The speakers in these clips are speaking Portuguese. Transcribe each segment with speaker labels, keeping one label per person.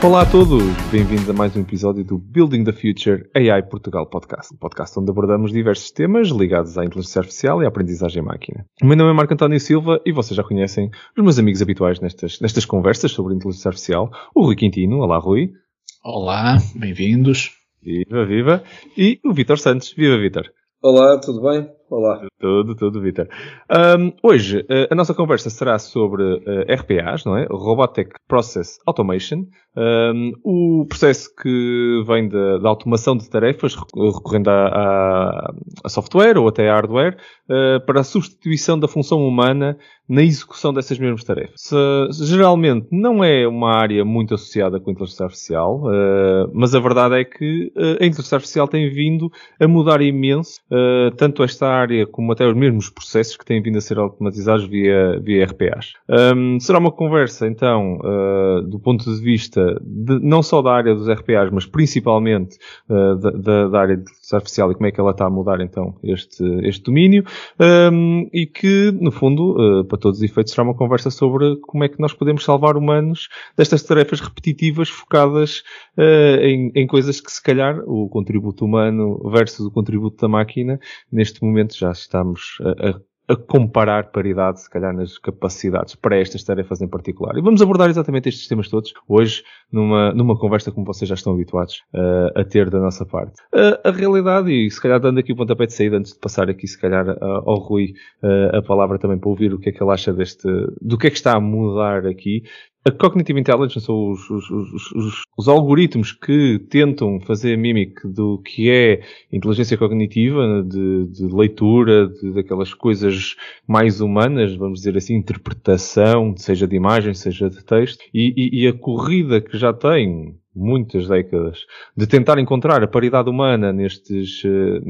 Speaker 1: Olá a todos, bem-vindos a mais um episódio do Building the Future AI Portugal Podcast, um podcast onde abordamos diversos temas ligados à inteligência artificial e à aprendizagem máquina. O meu nome é Marco António Silva e vocês já conhecem os meus amigos habituais nestas, nestas conversas sobre inteligência artificial, o Rui Quintino, olá Rui.
Speaker 2: Olá, bem-vindos.
Speaker 1: Viva, viva. E o Vitor Santos, viva Vitor.
Speaker 3: Olá, tudo bem? Olá.
Speaker 1: Tudo, tudo, Vitor. Um, hoje, uh, a nossa conversa será sobre uh, RPAs, não é? Robotic Process Automation. Um, o processo que vem da, da automação de tarefas, recorrendo a, a, a software ou até a hardware, uh, para a substituição da função humana na execução dessas mesmas tarefas. geralmente não é uma área muito associada com a inteligência artificial, mas a verdade é que a inteligência artificial tem vindo a mudar imenso, tanto esta área como até os mesmos processos que têm vindo a ser automatizados via, via RPAs. Um, será uma conversa, então, uh, do ponto de vista de, não só da área dos RPAs, mas principalmente uh, da, da, área de inteligência artificial e como é que ela está a mudar, então, este, este domínio, um, e que, no fundo, uh, para todos os efeitos, será uma conversa sobre como é que nós podemos salvar humanos destas tarefas repetitivas focadas em, em coisas que, se calhar, o contributo humano versus o contributo da máquina, neste momento já estamos a, a a comparar paridade, se calhar, nas capacidades para estas tarefas em particular. E vamos abordar exatamente estes temas todos hoje, numa, numa conversa como vocês já estão habituados uh, a ter da nossa parte. Uh, a realidade, e se calhar dando aqui o pontapé de saída, antes de passar aqui, se calhar, uh, ao Rui a palavra também para ouvir o que é que ele acha deste, do que é que está a mudar aqui, a Cognitive Intelligence são os, os, os, os, algoritmos que tentam fazer mimic do que é inteligência cognitiva, de, de leitura, de, daquelas coisas mais humanas, vamos dizer assim, interpretação, seja de imagem, seja de texto, e, e, e a corrida que já tem muitas décadas, de tentar encontrar a paridade humana nestes, uh,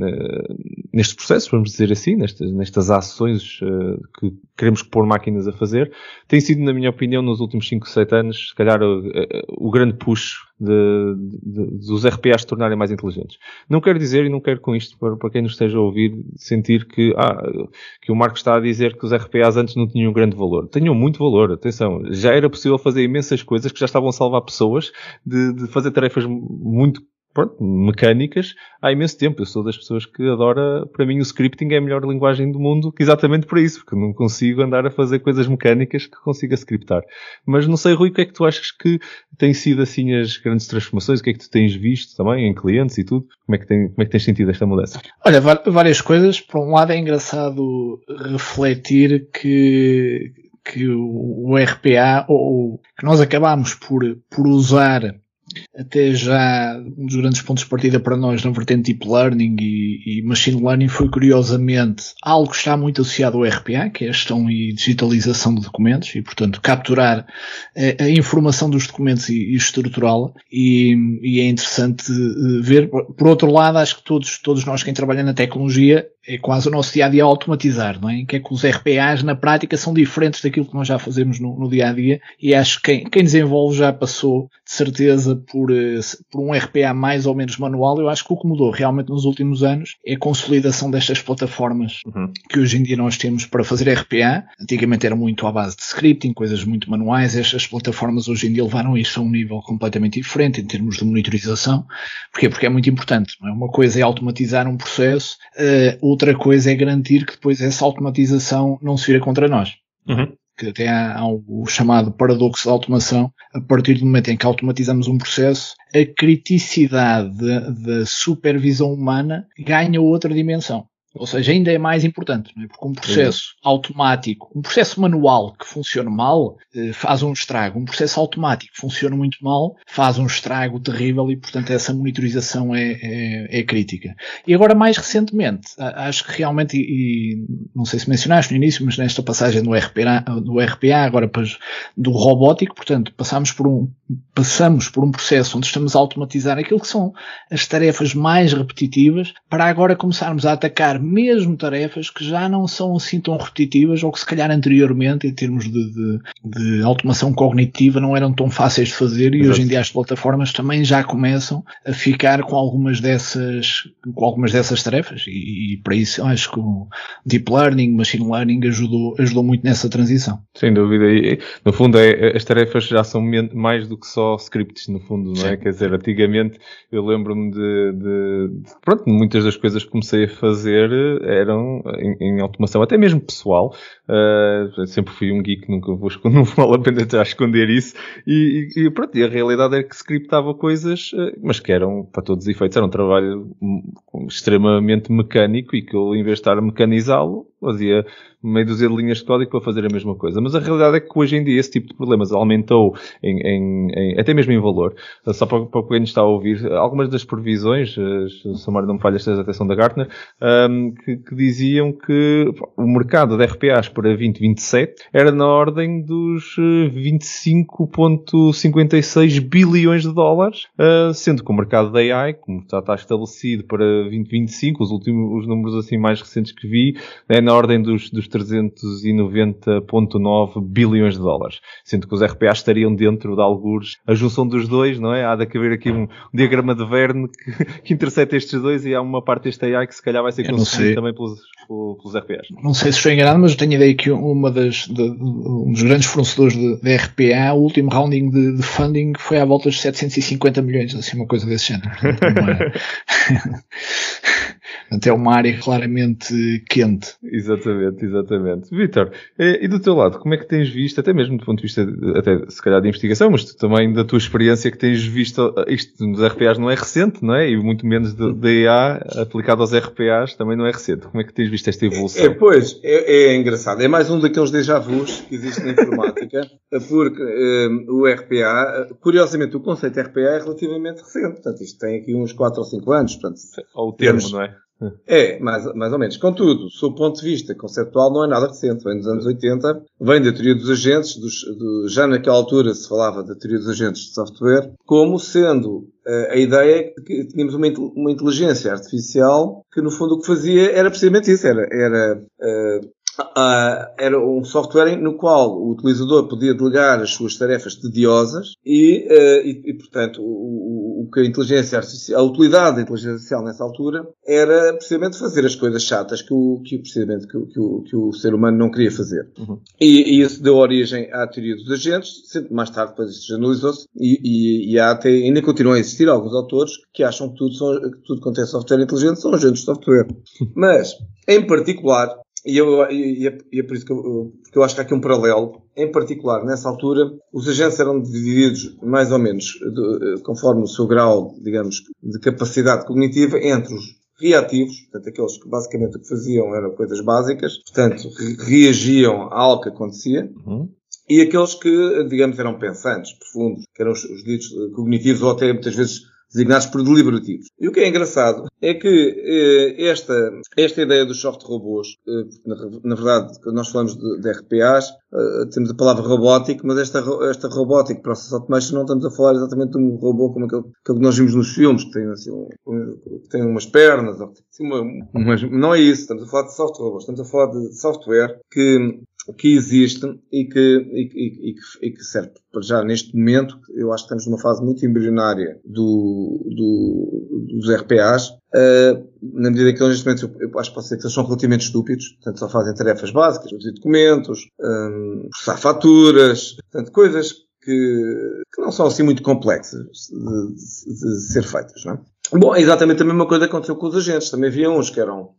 Speaker 1: nestes processos, vamos dizer assim, nestas, nestas ações uh, que queremos pôr máquinas a fazer, tem sido, na minha opinião, nos últimos 5, 7 anos, se calhar, o, o grande push de, de, dos RPAs se tornarem mais inteligentes. Não quero dizer, e não quero com isto, para, para quem nos esteja a ouvir, sentir que, ah, que o Marco está a dizer que os RPAs antes não tinham grande valor. Tinham muito valor, atenção. Já era possível fazer imensas coisas que já estavam a salvar pessoas de, de fazer tarefas muito pronto, mecânicas há imenso tempo. Eu sou das pessoas que adora, para mim o scripting é a melhor linguagem do mundo, exatamente para isso, porque não consigo andar a fazer coisas mecânicas que consiga scriptar. Mas não sei, Rui, o que é que tu achas que têm sido assim as grandes transformações? O que é que tu tens visto também em clientes e tudo? Como é que, tem, como é que tens sentido esta mudança?
Speaker 2: Olha, várias coisas. Por um lado é engraçado refletir que que o RPA, ou que nós acabamos por, por usar até já um dos grandes pontos de partida para nós na vertente Deep Learning e, e, Machine Learning foi curiosamente algo que está muito associado ao RPA, que é a gestão e digitalização de documentos e, portanto, capturar a, a informação dos documentos e, e estruturá-la e, e, é interessante eh, ver. Por outro lado, acho que todos, todos nós quem trabalha na tecnologia é quase o nosso dia a dia automatizar, não é? Em que é que os RPAs na prática são diferentes daquilo que nós já fazemos no, no dia a dia e acho que quem, quem desenvolve já passou de certeza por, eh, por um RPA mais ou menos manual. Eu acho que o que mudou realmente nos últimos anos é a consolidação destas plataformas uhum. que hoje em dia nós temos para fazer RPA. Antigamente era muito à base de scripting, coisas muito manuais. Estas plataformas hoje em dia levaram isso a um nível completamente diferente em termos de monitorização. Porquê? Porque é muito importante. Não é? Uma coisa é automatizar um processo, uh, outra coisa é garantir que depois essa automatização não se vira contra nós. Uhum. Que até há, há o chamado paradoxo da automação. A partir do momento em que automatizamos um processo, a criticidade da supervisão humana ganha outra dimensão. Ou seja, ainda é mais importante, é? porque um processo automático, um processo manual que funciona mal, eh, faz um estrago. Um processo automático que funciona muito mal, faz um estrago terrível e, portanto, essa monitorização é, é, é crítica. E agora, mais recentemente, acho que realmente, e, e, não sei se mencionaste no início, mas nesta passagem do RPA, do RPA agora do robótico, portanto, passamos por um, passamos por um processo onde estamos a automatizar aquilo que são as tarefas mais repetitivas para agora começarmos a atacar mesmo tarefas que já não são assim tão repetitivas ou que se calhar anteriormente, em termos de, de, de automação cognitiva, não eram tão fáceis de fazer e Exato. hoje em dia as plataformas também já começam a ficar com algumas dessas, com algumas dessas tarefas e, e para isso acho que o Deep Learning, Machine Learning ajudou, ajudou muito nessa transição.
Speaker 1: Sem dúvida. E, no fundo, é, as tarefas já são mais do que só scripts, no fundo, não é? Sim. Quer dizer, antigamente eu lembro-me de, de, de, Pronto, muitas das coisas que comecei a fazer eram em, em automação, até mesmo pessoal. Uh, sempre fui um geek, nunca vou, não vale a pena já esconder isso. E, e, pronto, e a realidade é que scriptava coisas, uh, mas que eram, para todos os efeitos, era um trabalho extremamente mecânico e que eu, em vez de estar a mecanizá-lo, fazia meio dúzia de linhas de código para fazer a mesma coisa. Mas a realidade é que hoje em dia esse tipo de problemas aumentou em, em, em até mesmo em valor. Só para, para quem está a ouvir, algumas das previsões, se o Samar não me falha esta atenção da Gartner, um, que, que, diziam que o mercado de RPAs para 2027 era na ordem dos 25.56 bilhões de dólares, uh, sendo que o mercado da AI, como já está estabelecido para 2025, os últimos os números assim mais recentes que vi, é na ordem dos, dos 390.9 bilhões de dólares. Sendo que os RPAs estariam dentro de alguns, a junção dos dois, não é? Há de haver aqui um, um diagrama de Verne que, que intercepta estes dois e há uma parte deste AI que se calhar vai ser consumida também pelos, pelos RPAs.
Speaker 2: Não sei se estou enganado, mas eu tenho a ideia que uma das, de, um dos grandes fornecedores de, de RPA, o último rounding de, de, funding foi à volta de 750 milhões, assim, uma coisa desse género. Portanto, é uma área claramente quente.
Speaker 1: Exatamente, exatamente. Vitor, e do teu lado, como é que tens visto, até mesmo do ponto de vista, até se calhar de investigação, mas também da tua experiência que tens visto, isto nos RPAs não é recente, não é? E muito menos da EA aplicado aos RPAs também não é recente. Como é que tens visto esta evolução?
Speaker 3: É, pois, é, é engraçado. É mais um daqueles déjà vus que existe na informática, porque um, o RPA, curiosamente, o conceito de RPA é relativamente recente. Portanto, isto tem aqui uns 4 ou 5 anos. Portanto,
Speaker 1: ou o termo, temos, não é?
Speaker 3: É, mais, mais ou menos. Contudo, sob o ponto de vista conceptual, não é nada recente. Vem dos anos 80, vem da teoria dos agentes, dos, do, já naquela altura se falava da teoria dos agentes de software, como sendo uh, a ideia que tínhamos uma, uma inteligência artificial que, no fundo, o que fazia era precisamente isso. Era, era uh, Uh, era um software no qual o utilizador podia delegar as suas tarefas tediosas e, uh, e, e portanto, o, o, que a inteligência artificial, a utilidade da inteligência artificial nessa altura era precisamente fazer as coisas chatas que o, que, precisamente que, que, o, que o ser humano não queria fazer. Uhum. E, e, isso deu origem à teoria dos agentes, sempre mais tarde depois isso generalizou-se e, e, até, ainda continuam a existir alguns autores que acham que tudo, são, que tudo quanto é software inteligente são agentes de software. Mas, em particular, e, eu, e, é, e é por isso que eu, porque eu acho que há aqui um paralelo. Em particular, nessa altura, os agentes eram divididos mais ou menos de, conforme o seu grau, digamos, de capacidade cognitiva entre os reativos, portanto, aqueles que basicamente o que faziam eram coisas básicas, portanto, reagiam a algo que acontecia, uhum. e aqueles que, digamos, eram pensantes, profundos, que eram os, os ditos cognitivos ou até muitas vezes designados por deliberativos. E o que é engraçado é que eh, esta, esta ideia dos soft robôs, eh, na, na, verdade, quando nós falamos de, de RPAs, eh, temos a palavra robótico, mas esta, esta robótica process automation não estamos a falar exatamente de um robô como aquele, aquele que nós vimos nos filmes, que tem, assim, um, que tem umas pernas, ou, assim, uma, não é isso, estamos a falar de soft robôs, estamos a falar de software que que existe e que, e, e, e, que, serve para já neste momento. Eu acho que estamos numa fase muito embrionária do, do, dos RPAs. Uh, ah, na medida que neste momento eu, eu acho que pode ser que eles são relativamente estúpidos, portanto só fazem tarefas básicas, produzir documentos, um, processar faturas, portanto coisas que, que, não são assim muito complexas de, de, de ser feitas. Não é? Bom, é exatamente a mesma coisa aconteceu com os agentes. Também havia uns que eram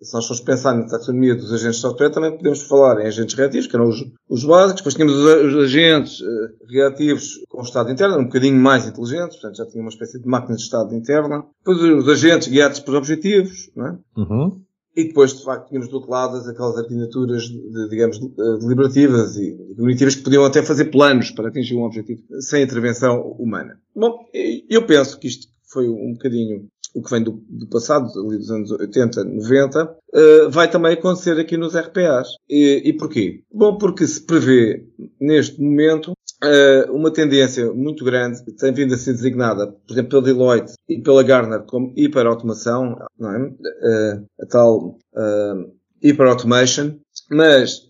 Speaker 3: se nós formos pensar na taxonomia dos agentes de software, também podemos falar em agentes reativos, que eram os, os básicos, depois tínhamos os, os agentes uh, reativos com estado interno, um bocadinho mais inteligentes, portanto já tinha uma espécie de máquina de estado interna. Depois os agentes guiados por objetivos, não é? Uhum. E depois, de facto, tínhamos do outro lado aquelas arquiteturas, de, digamos, deliberativas e cognitivas que podiam até fazer planos para atingir um objetivo sem intervenção humana. Bom, eu penso que isto foi um bocadinho o que vem do, do passado, ali dos anos 80, 90, uh, vai também acontecer aqui nos RPAs. E, e porquê? Bom, porque se prevê, neste momento, uh, uma tendência muito grande, que tem vindo a ser designada, por exemplo, pela Deloitte e pela Gartner como hiperautomação, não é? Uh, a tal uh, hiperautomation, mas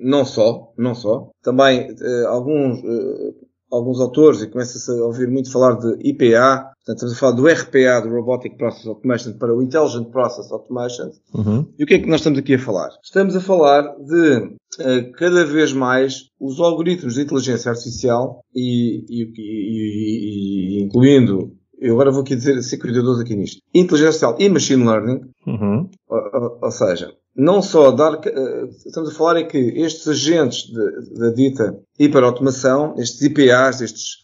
Speaker 3: não só, não só, também alguns alguns autores e começa-se a ouvir muito falar de IPA, portanto estamos a falar do RPA, do Robotic Process Automation, para o Intelligent Process Automation. Uhum. E o que é que nós estamos aqui a falar? Estamos a falar de uh, cada vez mais os algoritmos de inteligência artificial e, e, e, e incluindo eu agora vou aqui dizer, ser cuidadoso aqui nisto. Inteligência artificial e machine learning, uhum. ou, ou, ou, seja, não só dar, eh, estamos a falar é que estes agentes da dita hiperautomação, estes IPAs, estes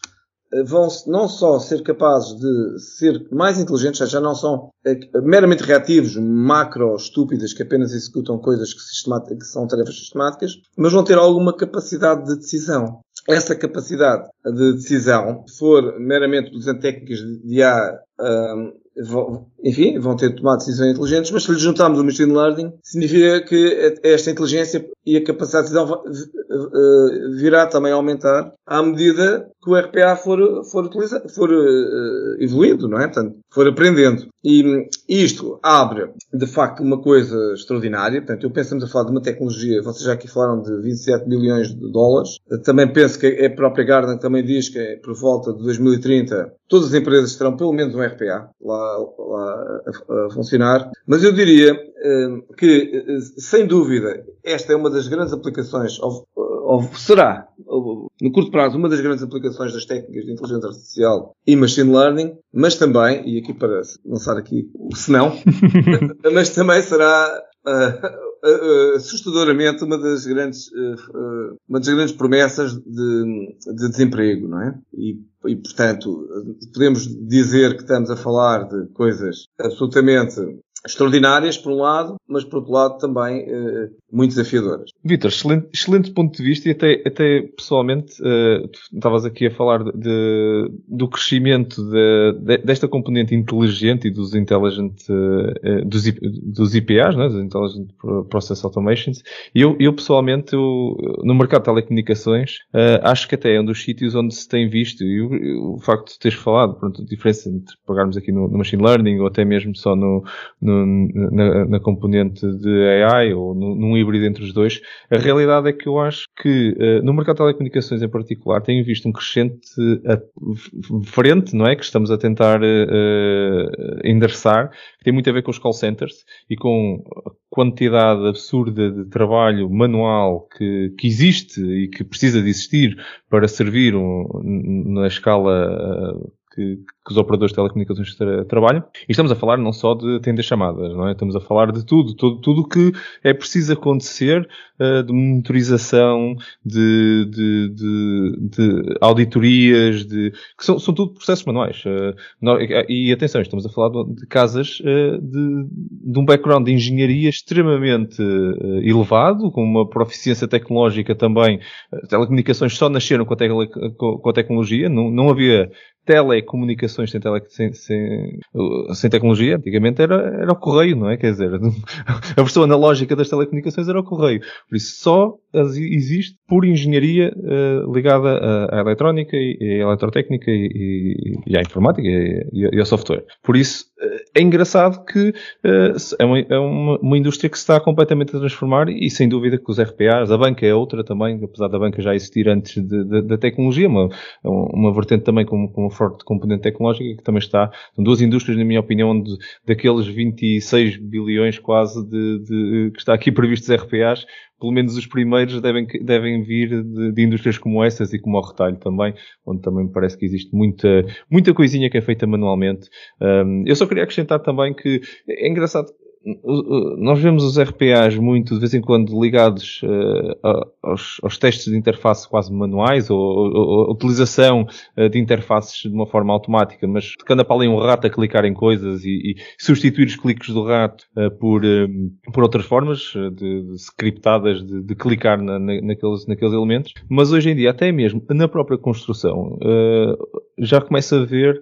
Speaker 3: eh, vão não só ser capazes de ser mais inteligentes, já não são eh, meramente reativos, macro, estúpidas, que apenas executam coisas que, que são tarefas sistemáticas, mas vão ter alguma capacidade de decisão. Essa capacidade de decisão, se for meramente usando técnicas de IA enfim, vão ter tomar decisões inteligentes, mas se lhe juntarmos o machine learning, significa que esta inteligência e a capacidade de decisão eh, virá também a aumentar à medida que o RPA for, for, utilizado, for uh, evoluindo, não é? Portanto, for aprendendo. E isto abre, de facto, uma coisa extraordinária. Portanto, eu estamos a falar de uma tecnologia, vocês já aqui falaram de 27 bilhões de dólares. Também penso que a própria Garden também diz que é por volta de 2030 todas as empresas terão pelo menos um RPA lá, lá a, a funcionar. Mas eu diria uh, que, uh, sem dúvida, esta é uma das grandes aplicações, ou, ou será, no curto prazo, uma das grandes aplicações das técnicas de inteligência artificial e machine learning, mas também, e aqui para lançar aqui o senão, mas também será uh, assustadoramente uma das grandes, uma das grandes promessas de, de desemprego, não é? E, e, portanto, podemos dizer que estamos a falar de coisas absolutamente extraordinárias, por um lado, mas por outro lado também eh, muito desafiadoras.
Speaker 1: Vitor, excelente, excelente ponto de vista e até, até pessoalmente, uh, estavas aqui a falar de, do crescimento de, de, desta componente inteligente e dos intelligent, uh, dos, dos IPAs, né, dos Intelligent Process Automations, e eu, eu pessoalmente, eu, no mercado de telecomunicações, uh, acho que até é um dos sítios onde se tem visto, e o, o facto de teres falado, pronto, a diferença entre pagarmos aqui no, no machine learning ou até mesmo só no, no na, na, componente de AI ou no, num híbrido entre os dois, a realidade é que eu acho que uh, no mercado de telecomunicações em particular tenho visto um crescente uh, frente, não é? Que estamos a tentar uh, endereçar, que tem muito a ver com os call centers e com a quantidade absurda de trabalho manual que, que existe e que precisa de existir para servir um, na escala que, que os operadores de telecomunicações tra trabalham. E estamos a falar não só de atender chamadas, não é? Estamos a falar de tudo, tudo, tudo que é preciso acontecer uh, de monitorização, de, de, de, de auditorias, de, que são, são tudo processos manuais. Uh, e atenção, estamos a falar de casas uh, de, de um background de engenharia extremamente elevado, com uma proficiência tecnológica também. telecomunicações só nasceram com a, te com a tecnologia, não, não havia telecomunicações sem, tele, sem, sem, sem, tecnologia, antigamente era, era o correio, não é? Quer dizer, a versão analógica das telecomunicações era o correio. Por isso só existe por engenharia uh, ligada à, à, eletrónica e, à eletrotécnica e, e, à informática e, e, ao software. Por isso uh, é engraçado que uh, é, uma, é uma, uma, indústria que se está completamente a transformar e sem dúvida que os RPAs, a banca é outra também, apesar da banca já existir antes da tecnologia, uma, uma vertente também com, com uma forte componente tecnológica que também está, são duas indústrias, na minha opinião, de, daqueles 26 bilhões quase de, de, que está aqui previstos RPAs, pelo menos os primeiros devem, devem vir de, de, indústrias como essas e como o retalho também, onde também me parece que existe muita, muita coisinha que é feita manualmente. Um, eu só queria acrescentar também que é engraçado, nós vemos os RPAs muito de vez em quando ligados uh, aos, aos, testes de interface quase manuais ou, ou, a utilização uh, de interfaces de uma forma automática, mas tocando para além um rato a clicar em coisas e, e substituir os cliques do rato uh, por, por outras formas de, de scriptadas de, de clicar na, na, naqueles, naqueles elementos. Mas hoje em dia, até mesmo na própria construção, já começa a ver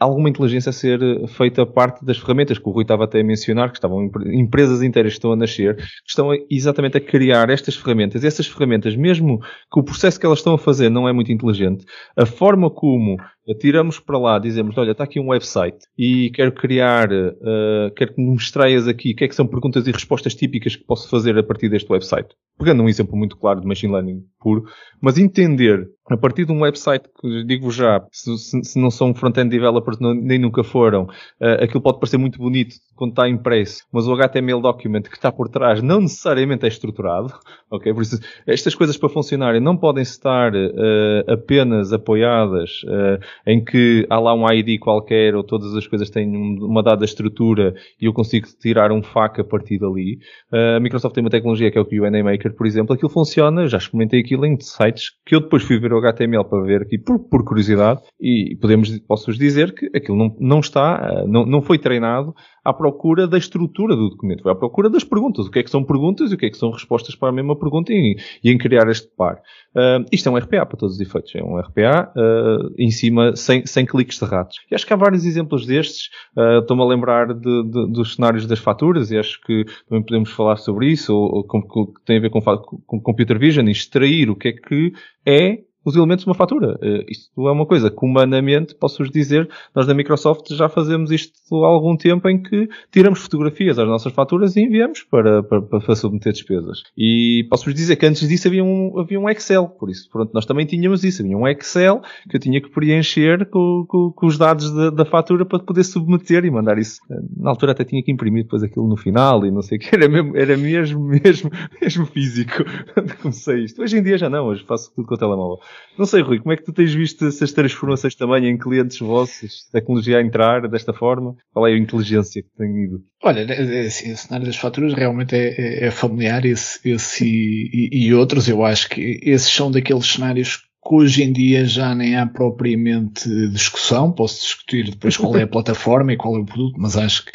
Speaker 1: alguma inteligência a ser feita parte das ferramentas que o Rui estava até a mencionar que estavam empresas inteiras que estão a nascer, que estão exatamente a criar estas ferramentas. E essas ferramentas, mesmo que o processo que elas estão a fazer não é muito inteligente, a forma como tiramos para lá, dizemos, olha, está aqui um website e quero criar, uh, quero que me extraias aqui o que é que são perguntas e respostas típicas que posso fazer a partir deste website. Pegando um exemplo muito claro de machine learning puro, mas entender a partir de um website que digo já, se, se não são front-end developers, nem nunca foram, uh, aquilo pode parecer muito bonito quando está impresso, mas o HTML document que está por trás não necessariamente é estruturado, ok? Por isso, estas coisas para funcionarem não podem estar uh, apenas apoiadas uh, em que há lá um ID qualquer ou todas as coisas têm uma dada estrutura e eu consigo tirar um FAQ a partir dali. a Microsoft tem uma tecnologia que é o QA Maker, por exemplo, aquilo funciona, já experimentei aquilo em sites que eu depois fui ver o HTML para ver aqui por, por curiosidade e podemos, dizer que aquilo não, não está, não, não foi treinado à procura da estrutura do documento, foi à procura das perguntas. O que é que são perguntas e o que é que são respostas para a mesma pergunta e, e em criar este par. Uh, isto é um RPA para todos os efeitos. É um RPA uh, em cima, sem, sem cliques de ratos. E acho que há vários exemplos destes. Uh, Estou-me a lembrar de, de, dos cenários das faturas e acho que também podemos falar sobre isso, ou, ou tem a ver com, com Computer Vision, extrair o que é que é os elementos de uma fatura. Uh, isto é uma coisa que humanamente, posso-vos dizer, nós da Microsoft já fazemos isto há algum tempo em que tiramos fotografias às nossas faturas e enviamos para, para, para submeter despesas. E posso-vos dizer que antes disso havia um, havia um Excel, por isso, pronto, nós também tínhamos isso, havia um Excel que eu tinha que preencher com, com, com os dados da, da, fatura para poder submeter e mandar isso. Na altura até tinha que imprimir depois aquilo no final e não sei o que, era mesmo, era mesmo, mesmo, mesmo físico quando comecei isto. Hoje em dia já não, hoje faço tudo com o telemóvel. Não sei, Rui, como é que tu tens visto essas transformações também em clientes vossos, tecnologia a entrar desta forma? Qual é a inteligência que tem ido?
Speaker 2: Olha, é, é, assim, o cenário das faturas realmente é, é, é familiar, esse, esse e, e, outros. Eu acho que esses são daqueles cenários que hoje em dia já nem há propriamente discussão, posso discutir depois qual é a plataforma e qual é o produto, mas acho que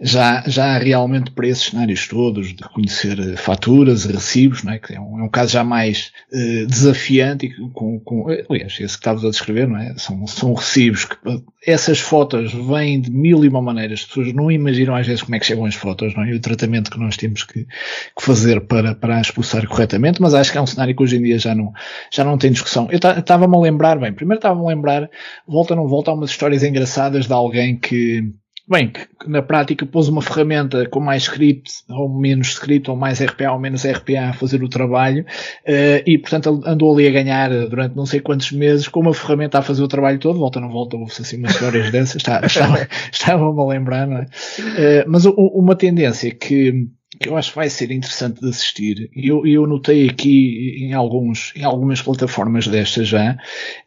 Speaker 2: já, já há realmente para esses cenários todos de reconhecer eh, faturas, recibos, não é? que é um, é um caso já mais uh, desafiante e com, com, aliás, esse que estavas a descrever, não é? São, são recibos que essas fotos vêm de mil e uma maneiras, as pessoas não imaginam às vezes como é que chegam as fotos, não é? E o tratamento que nós temos que, que fazer para, para expulsar corretamente, mas acho que é um cenário que hoje em dia já não, já não tem discussão eu estava-me a lembrar, bem, primeiro estava-me a lembrar, volta ou não volta, há umas histórias engraçadas de alguém que, bem, que na prática pôs uma ferramenta com mais script ou menos script, ou mais RPA ou menos RPA a fazer o trabalho, uh, e portanto andou ali a ganhar durante não sei quantos meses com uma ferramenta a fazer o trabalho todo, volta não volta, houve assim umas histórias dessas, estava-me estava, estava a lembrar, não é? Uh, mas uma tendência que, que eu acho que vai ser interessante de assistir, eu, eu notei aqui em, alguns, em algumas plataformas destas já,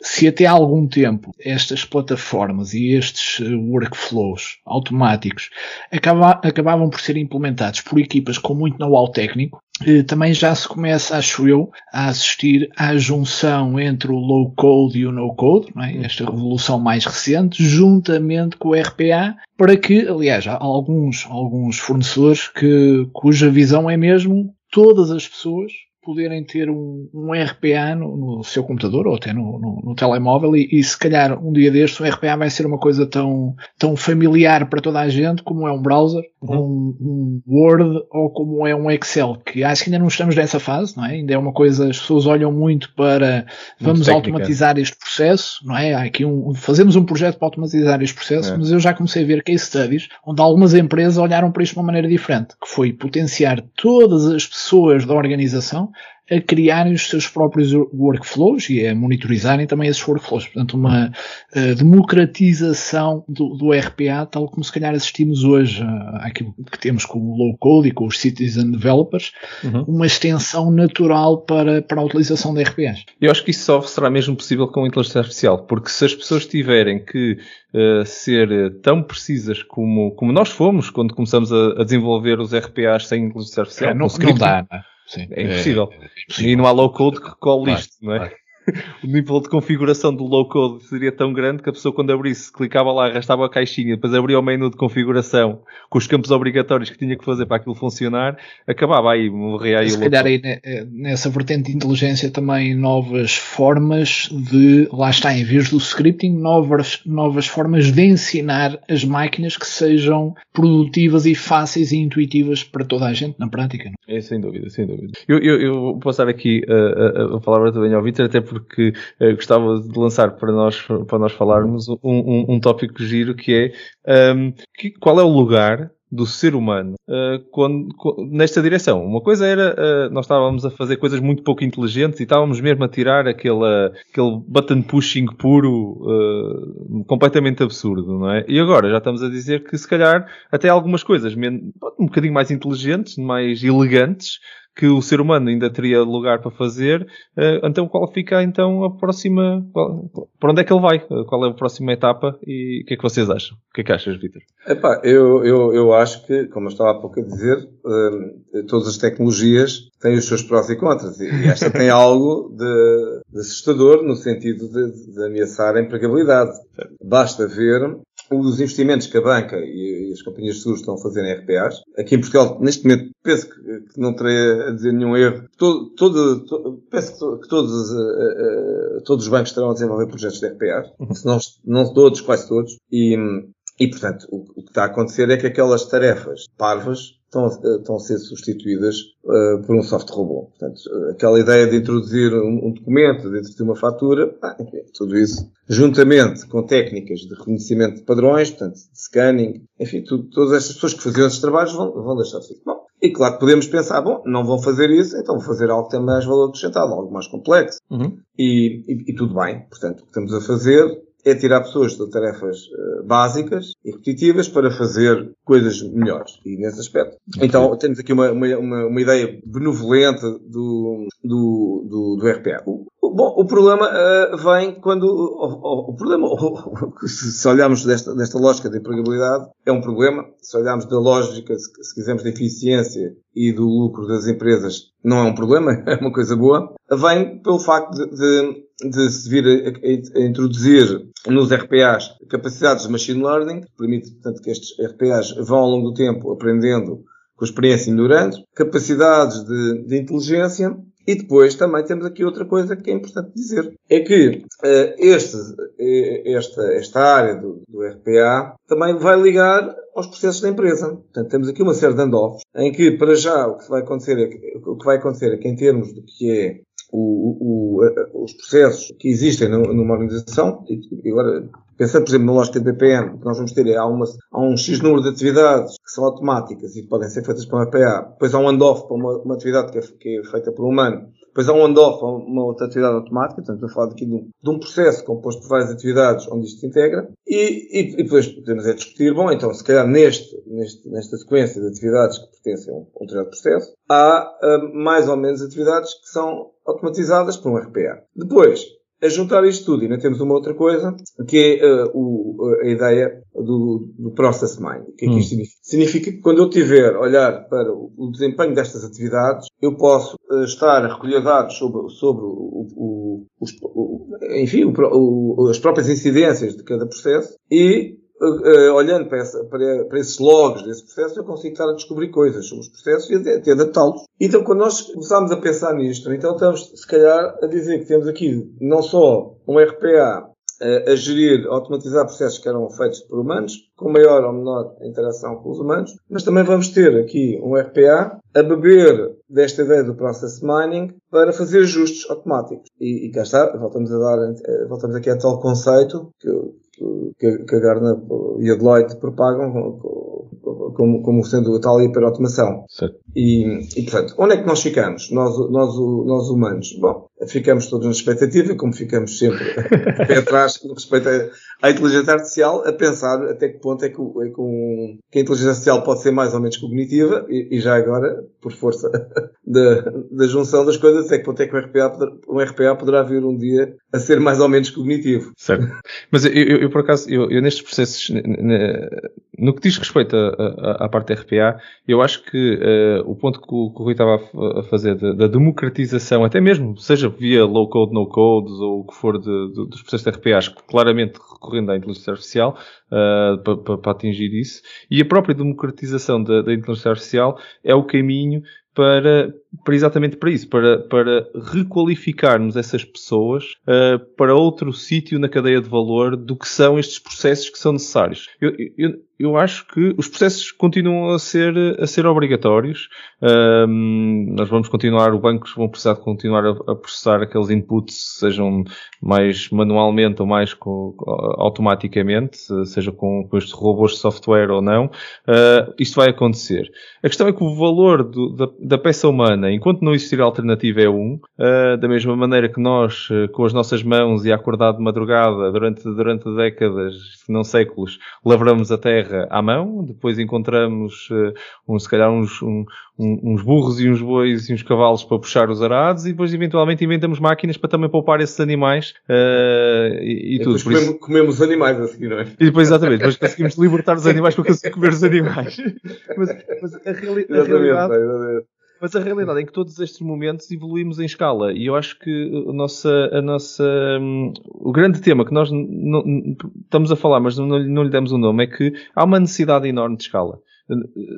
Speaker 2: se até há algum tempo estas plataformas e estes eh, workflows automáticos acaba, acabavam por ser implementados por equipas com muito know-how técnico, também já se começa, acho eu, a assistir à junção entre o low code e o no code, é? esta revolução mais recente, juntamente com o RPA, para que, aliás, há alguns, alguns fornecedores que, cuja visão é mesmo todas as pessoas poderem ter um, um RPA no, no, seu computador ou até no, no, no telemóvel e, e, se calhar um dia destes o RPA vai ser uma coisa tão, tão familiar para toda a gente como é um browser, uhum. um, um, Word ou como é um Excel, que acho que ainda não estamos nessa fase, não é? Ainda é uma coisa, as pessoas olham muito para vamos muito automatizar este processo, não é? Há aqui um, fazemos um projeto para automatizar este processo, é. mas eu já comecei a ver case studies onde algumas empresas olharam para isto de uma maneira diferente, que foi potenciar todas as pessoas da organização a criarem os seus próprios workflows e a monitorizarem também esses workflows. Portanto, uma uh, democratização do, do, RPA, tal como se calhar assistimos hoje uh, àquilo que temos com o low code e com os citizen developers, uhum. uma extensão natural para, para a utilização de RPAs.
Speaker 1: Eu acho que isso só será mesmo possível com a inteligência artificial, porque se as pessoas tiverem que uh, ser tão precisas como, como nós fomos quando começamos a, a desenvolver os RPAs sem inteligência artificial,
Speaker 2: é, não, não dá, não é?
Speaker 1: Sim, é, impossível. É, é impossível. E não há low code que cole isto, não é? o nível de configuração do low code seria tão grande que a pessoa quando abrisse, clicava lá, arrastava a caixinha, depois abria o menu de configuração com os campos obrigatórios que tinha que fazer para aquilo funcionar, acabava aí, morria aí
Speaker 2: Se o calhar aí eh, nessa vertente de inteligência também novas formas de, lá está, em vez do scripting, novas, novas formas de ensinar as máquinas que sejam produtivas e fáceis e intuitivas para toda a gente na prática. Não?
Speaker 1: É, sem dúvida, sem dúvida. Eu, eu, eu vou passar aqui a, a, a palavra também ao Vitor, até porque uh, gostava de lançar para nós, para nós falarmos um, um, um tópico giro que é um, que, qual é o lugar do ser humano uh, quando, nesta direção. Uma coisa era, uh, nós estávamos a fazer coisas muito pouco inteligentes e estávamos mesmo a tirar aquele, aquele button pushing puro, uh, completamente absurdo, não é? E agora já estamos a dizer que se calhar até algumas coisas um bocadinho mais inteligentes, mais elegantes, que o ser humano ainda teria lugar para fazer, eh, então qual fica então a próxima, para onde é que ele vai? Eh, qual é a próxima etapa e o que é que vocês acham? O que é que achas, Vitor?
Speaker 3: Eu, eu, eu acho que, como eu estava há pouco a dizer, eh, todas as tecnologias têm os seus prós e contras e esta tem algo de, de assustador no sentido de, de ameaçar a empregabilidade. Basta ver os investimentos que a banca e, as companhias de seguros estão a fazer em RPAs. Aqui em Portugal, neste momento, penso que, não terei a dizer nenhum erro. Todo, todo, todo penso que, todos, uh, uh, todos os bancos estarão a desenvolver projetos de RPAs. Uhum. Se não, não todos, quase todos. E, e portanto, o, o, que está a acontecer é que aquelas tarefas parvas estão, estão a ser substituídas uh, por um soft robô. Portanto, aquela ideia de introduzir um, um documento, de introduzir uma fatura, ah, enfim, tudo isso, juntamente com técnicas de reconhecimento de padrões, portanto, de scanning, enfim, tudo, todas estas pessoas que faziam esses trabalhos vão, vão deixar de fazer. Bom, e claro que podemos pensar, bom, não vão fazer isso, então vou fazer algo que tem mais valor acrescentado, algo mais complexo. Uhum. E, e, e, tudo bem. Portanto, o que estamos a fazer é tirar pessoas de tarefas uh, básicas e repetitivas para fazer coisas melhores. E nesse aspecto. Okay. Então, temos aqui uma, uma, uma, ideia benevolente do, do, do, do RPA. O, bom, o problema uh, vem quando. O, o, o problema, se olharmos desta, desta lógica de empregabilidade, é um problema. Se olharmos da lógica, se, se quisermos, da eficiência e do lucro das empresas, não é um problema, é uma coisa boa. Vem pelo facto de, de de se vir a, a, a, introduzir nos RPAs capacidades de machine learning, que permite, portanto, que estes RPAs vão ao longo do tempo aprendendo com experiência e capacidades de, de inteligência e depois também temos aqui outra coisa que é importante dizer. É que uh, este, eh, esta, esta área do, do, RPA também vai ligar aos processos da empresa. Portanto, temos aqui uma série de handoffs em que, para já, o que vai acontecer é que, o que, vai acontecer é que em termos do que é o, o, os processos que existem numa organização, e agora, pensando, por exemplo, na lógica de BPM, que nós vamos ter, há, uma, há um X número de atividades que são automáticas e podem ser feitas uma PA, depois há um handoff para uma, uma atividade que é, que é feita por um humano, depois há um handoff a uma outra atividade automática, portanto, estou a falar aqui de um, de um, processo composto por várias atividades onde isto se integra, e, e, e depois podemos é discutir, bom, então, se calhar neste, neste, nesta sequência de atividades que pertencem a um, a um processo, há uh, mais ou menos atividades que são automatizadas por um RPA. Depois, a juntar isto tudo, ainda temos uma outra coisa, que é uh, o, a ideia do, do process mining. O que é que isto hum. significa? Significa que quando eu tiver a olhar para o, o desempenho destas atividades, eu posso uh, estar a recolher dados sobre, sobre o, o, os, enfim, as próprias incidências de cada processo e uh, olhando para, essa, para, para, esses logs desse processo, eu consigo estar a descobrir coisas sobre os processos e até adaptá-los. Então, quando nós começamos a pensar nisto, então estamos, se calhar, a dizer que temos aqui não só um RPA a gerir, a automatizar processos que eram feitos por humanos, com maior ou menor interação com os humanos, mas também vamos ter aqui um RPA a beber desta ideia do process mining para fazer ajustes automáticos. E, e cá está, voltamos a dar, eh, voltamos aqui a tal conceito que, que, a Gartner e a Deloitte propagam como, como sendo a tal hiperautomação. Certo. E, e, portanto, onde é que nós ficamos? Nós, nós, nós humanos. Bom, ficamos todos na expectativa, como ficamos sempre pé atrás no respeito à, inteligência artificial, a pensar até que ponto é que, é que, um, que a inteligência artificial pode ser mais ou menos cognitiva, e, e já agora, por força da, da junção das coisas, até que ponto é que um RPA, um RPA poderá vir um dia a ser mais ou menos cognitivo.
Speaker 1: Certo. Mas eu, eu, eu por acaso, eu, eu, nestes processos, no que diz respeito à parte da RPA, eu acho que uh, o ponto que o, que o Rui estava a, fazer da, democratização, até mesmo, seja via low code, no code, ou o que for de, de, dos processos de RPA, acho que claramente recorrendo à inteligência artificial uh, para, para, para, atingir isso, e a própria democratização da, da inteligência artificial é o caminho para, para exatamente para isso, para, para requalificarmos essas pessoas uh, para outro sítio na cadeia de valor do que são estes processos que são necessários. Eu, eu, eu acho que os processos continuam a ser, a ser obrigatórios. Um, nós vamos continuar, os bancos vão precisar de continuar a, a, processar aqueles inputs, sejam mais manualmente ou mais automaticamente, seja com, com estes robôs de software ou não. Uh, isto vai acontecer. A questão é que o valor do, da, da, peça humana, enquanto não existir alternativa, é um. Uh, da mesma maneira que nós, com as nossas mãos e acordado de madrugada, durante, durante décadas, se não séculos, lavramos a terra à mão, depois encontramos, uh, um, se calhar, uns, um, uns burros e uns bois e uns cavalos para puxar os arados e depois eventualmente inventamos máquinas para também poupar esses animais uh, e, e, tudo.
Speaker 3: Depois comemos, isso... comemos animais a seguir, não é?
Speaker 1: E depois, exatamente, depois conseguimos libertar os animais para conseguir comer os animais. mas, mas a, reali a realidade... Mas a realidade é que todos estes momentos evoluímos em escala e eu acho que a nossa, a nossa, um, o grande tema que nós não, estamos a falar, mas não, não lhe demos o um nome, é que há uma necessidade enorme de escala.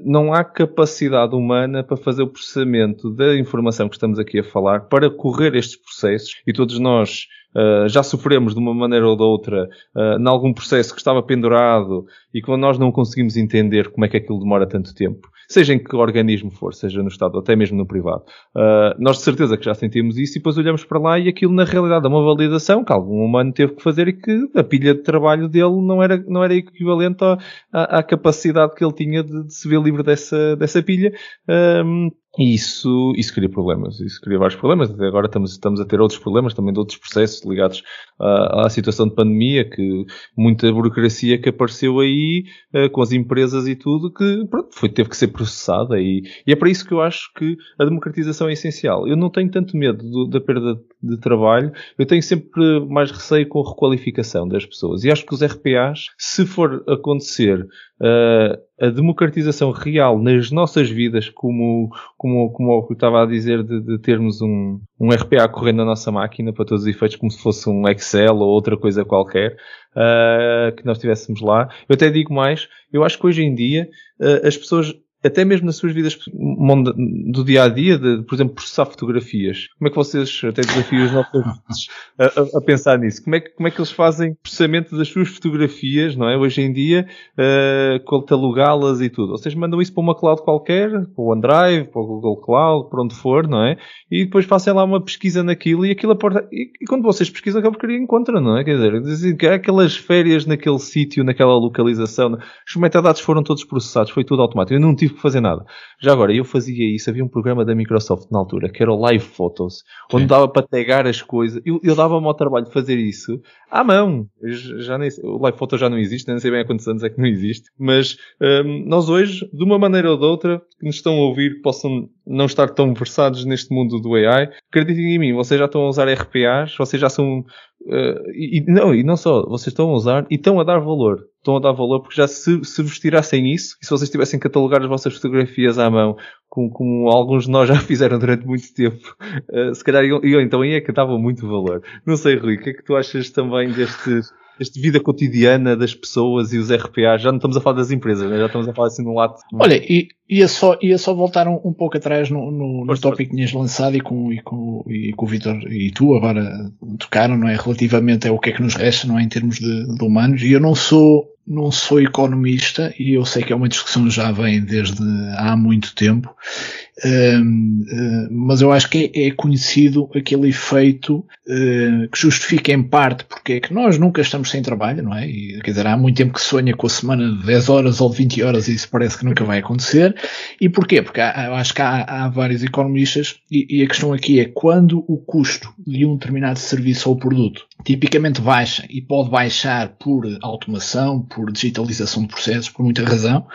Speaker 1: Não há capacidade humana para fazer o processamento da informação que estamos aqui a falar, para correr estes processos, e todos nós uh, já sofremos de uma maneira ou de outra uh, em algum processo que estava pendurado e que nós não conseguimos entender como é que aquilo demora tanto tempo seja em que organismo for, seja no Estado até mesmo no privado. Uh, nós de certeza que já sentimos isso e depois olhamos para lá e aquilo na realidade é uma validação que algum humano teve que fazer e que a pilha de trabalho dele não era, não era equivalente à, à, à capacidade que ele tinha de, de, se ver livre dessa, dessa pilha. Um, e isso, isso cria problemas, isso cria vários problemas. Até agora estamos, estamos a ter outros problemas também de outros processos ligados à, à situação de pandemia, que muita burocracia que apareceu aí uh, com as empresas e tudo, que pronto, foi, teve que ser processada e, e, é para isso que eu acho que a democratização é essencial. Eu não tenho tanto medo do, da perda de trabalho, eu tenho sempre mais receio com a requalificação das pessoas. E acho que os RPAs, se for acontecer uh, a democratização real nas nossas vidas, como, como, como eu estava a dizer, de, de, termos um, um RPA correndo na nossa máquina para todos os efeitos, como se fosse um Excel ou outra coisa qualquer, uh, que nós tivéssemos lá. Eu até digo mais, eu acho que hoje em dia uh, as pessoas até mesmo nas suas vidas do dia a dia, de, por exemplo, processar fotografias. Como é que vocês até desafiam os nossos a, a, a, pensar nisso? Como é, que, como é que eles fazem processamento das suas fotografias, não é? Hoje em dia, uh, catalogá-las e tudo. Vocês mandam isso para uma cloud qualquer, para o OneDrive, para o Google Cloud, para onde for, não é? E depois façam lá uma pesquisa naquilo e aquilo aporta. E, e quando vocês pesquisam, aquela porcaria encontram, não é? Quer dizer, há aquelas férias naquele sítio, naquela localização, os metadados foram todos processados, foi tudo automático. Eu não tive tive que fazer nada. Já agora, eu fazia isso, havia um programa da Microsoft na altura, que era o Live Photos, onde Sim. dava para tagar as coisas. Eu, eu dava-me ao trabalho de fazer isso à mão. Já nem, o Live Photos já não existe, nem sei bem há quantos anos é que não existe. Mas um, nós hoje, de uma maneira ou de outra, que nos estão a ouvir, que possam não estar tão versados neste mundo do AI, acreditem em mim, vocês já estão a usar RPAs, vocês já são Uh, e, não, e não só, vocês estão a usar e estão a dar valor. Estão a dar valor porque já se, se vos tirassem isso, e se vocês tivessem catalogar as vossas fotografias à mão, como, como alguns de nós já fizeram durante muito tempo, uh, se calhar eu então aí é que dava muito valor. Não sei, Rui, o que é que tu achas também deste, esta vida cotidiana das pessoas e os RPA, já não estamos a falar das empresas, né? já estamos a falar assim no lado.
Speaker 2: Olha, e ia só, ia só voltar um, um pouco atrás no, no, no tópico que tinhas lançado e com, e com, e com o Vitor e tu agora tocaram, não é? Relativamente a o que é que nos resta, não é? Em termos de, de humanos, e eu não sou, não sou economista e eu sei que é uma discussão que já vem desde há muito tempo Uh, mas eu acho que é, é conhecido aquele efeito uh, que justifica em parte porque é que nós nunca estamos sem trabalho, não é? E, quer dizer, há muito tempo que sonha com a semana de 10 horas ou de 20 horas e isso parece que nunca vai acontecer. E porquê? Porque há, eu acho que há, há vários economistas e, e, a questão aqui é quando o custo de um determinado serviço ou produto tipicamente baixa e pode baixar por automação, por digitalização de processos, por muita razão,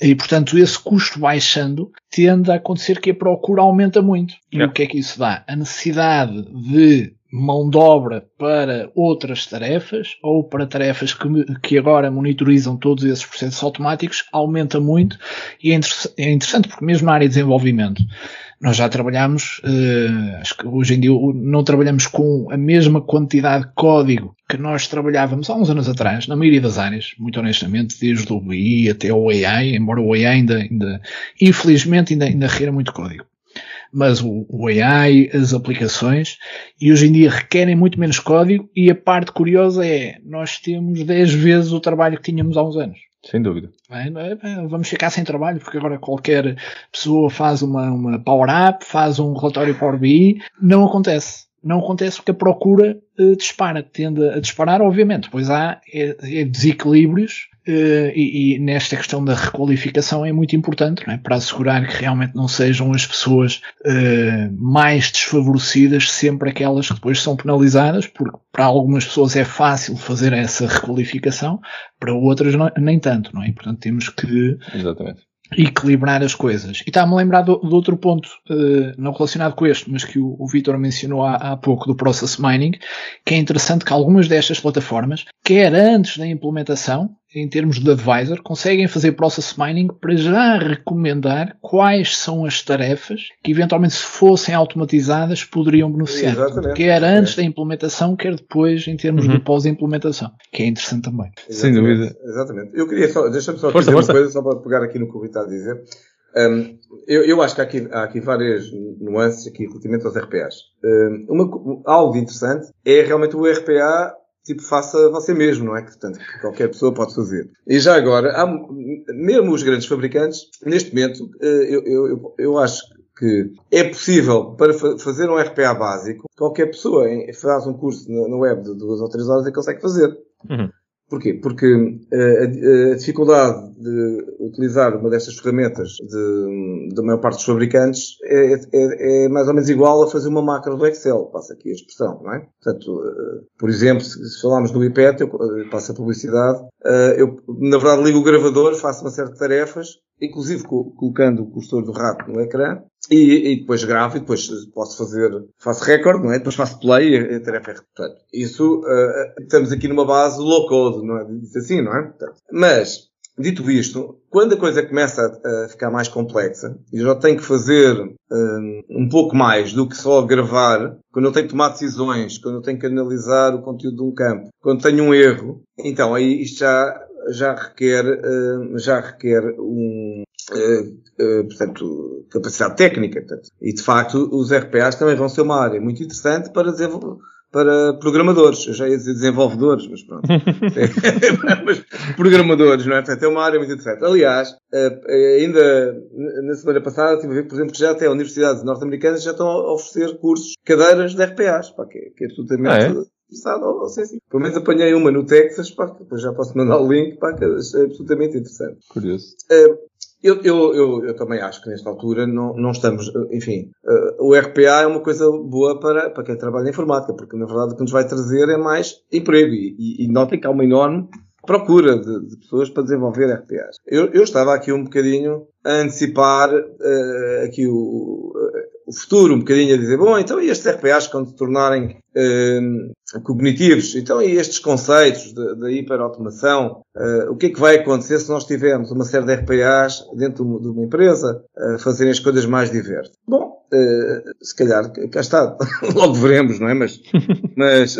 Speaker 2: e portanto esse custo baixando tende a acontecer que a procura aumenta muito. E é. o que é que isso dá? A necessidade de mão de obra para outras tarefas ou para tarefas que, que agora monitorizam todos esses processos automáticos aumenta muito e é, é interessante porque mesmo na área de desenvolvimento nós já trabalhamos, uh, acho que hoje em dia não trabalhamos com a mesma quantidade de código que nós trabalhávamos há uns anos atrás, na maioria das áreas, muito honestamente, desde o BI até o AI, embora o AI ainda, ainda infelizmente, ainda, ainda requer muito código mas o, o, AI, as aplicações, e hoje em dia requerem muito menos código, e a parte curiosa é, nós temos 10 vezes o trabalho que tínhamos há uns anos.
Speaker 1: Sem dúvida.
Speaker 2: Vamos ficar sem trabalho, porque agora qualquer pessoa faz uma, uma Power Up, faz um relatório Power BI. Não acontece. Não acontece porque a procura uh, dispara, tende a disparar, obviamente. Pois há é, é desequilíbrios Uh, e, e, nesta questão da requalificação é muito importante é? para assegurar que realmente não sejam as pessoas uh, mais desfavorecidas sempre aquelas que depois são penalizadas, porque para algumas pessoas é fácil fazer essa requalificação, para outras não, nem tanto, não é? E, portanto temos que
Speaker 1: Exatamente
Speaker 2: equilibrar as coisas. E está-me a lembrar de outro ponto, uh, não relacionado com este, mas que o, o Vitor mencionou há, há, pouco do Process Mining, que é interessante que algumas destas plataformas, quer antes da implementação, em termos de advisor, conseguem fazer process mining para já recomendar quais são as tarefas que eventualmente se fossem automatizadas poderiam beneficiar. Exatamente. Quer antes da implementação, quer depois em termos uhum. de pós-implementação, que é interessante também.
Speaker 1: Exatamente. Sem dúvida.
Speaker 3: Exatamente. Eu queria só, deixa-me só força, dizer força. uma coisa, só para pegar aqui no que o Rui está a dizer. Um, eu, eu, acho que há aqui, há aqui, várias nuances aqui relativamente aos RPAs. Um, uma, algo interessante é realmente o RPA tipo, faça você mesmo, não é? Portanto, que qualquer pessoa pode fazer. E já agora, há, mesmo os grandes fabricantes, neste momento, eh, eu, eu, eu acho que é possível, para fazer um RPA básico, qualquer pessoa faz um curso na web de duas ou três horas e consegue fazer. Uhum. Porquê? Porque uh, a, dificuldade de utilizar uma destas ferramentas da maior parte dos fabricantes é, é, é, mais ou menos igual a fazer uma macro do Excel, passa aqui a expressão, não é? Portanto, uh, por exemplo, se, se falarmos do iPad, eu passo a publicidade, eu, na verdade, ligo o gravador, faço uma série de tarefas, inclusive colocando o cursor do rato no ecrã, e, e, depois gravo e depois posso fazer, faço recorde, não é? Depois faço play e a tarefa é portanto, Isso, uh, estamos aqui numa base low code, não é? Diz assim, não é? Portanto, mas, dito isto, quando a coisa começa a, a ficar mais complexa, e já tenho que fazer um, um, pouco mais do que só gravar, quando eu tenho que tomar decisões, quando eu tenho que analisar o conteúdo de um campo, quando tenho um erro, então aí isto já, já requer, uh, já requer um, uh, portanto, capacidade técnica. Portanto. E, de facto, os RPAs também vão ser uma área muito interessante para desenvolver para programadores. Eu já ia dizer desenvolvedores, mas pronto. mas programadores, não é? Portanto, é uma área muito interessante. Aliás, eh, ainda na semana passada estive a ver, por exemplo, que já até universidades norte-americanas já estão a oferecer cursos, cadeiras de RPAs, pá, que, é, que é absolutamente ah, é? Interessado. Ou, ou assim. Pelo menos apanhei uma no Texas, pá, depois já posso mandar o link, pá, que é absolutamente interessante.
Speaker 1: Curioso.
Speaker 3: Uh, eu, eu, eu, eu, também acho que nesta altura não, não estamos, enfim, uh, o RPA é uma coisa boa para, para quem trabalha em informática, porque na verdade o que nos vai trazer é mais emprego e, e, e notem que há uma enorme procura de, de, pessoas para desenvolver RPAs. Eu, eu estava aqui um bocadinho a antecipar uh, aqui o, o futuro, um bocadinho a dizer, bom, então e estes RPAs quando se tornarem uh, cognitivos, então e estes conceitos da hiperautomação, uh, o que é que vai acontecer se nós tivermos uma série de RPAs dentro de uma empresa a fazerem as coisas mais diversas? Bom, uh, se calhar, cá está, logo veremos, não é? Mas, mas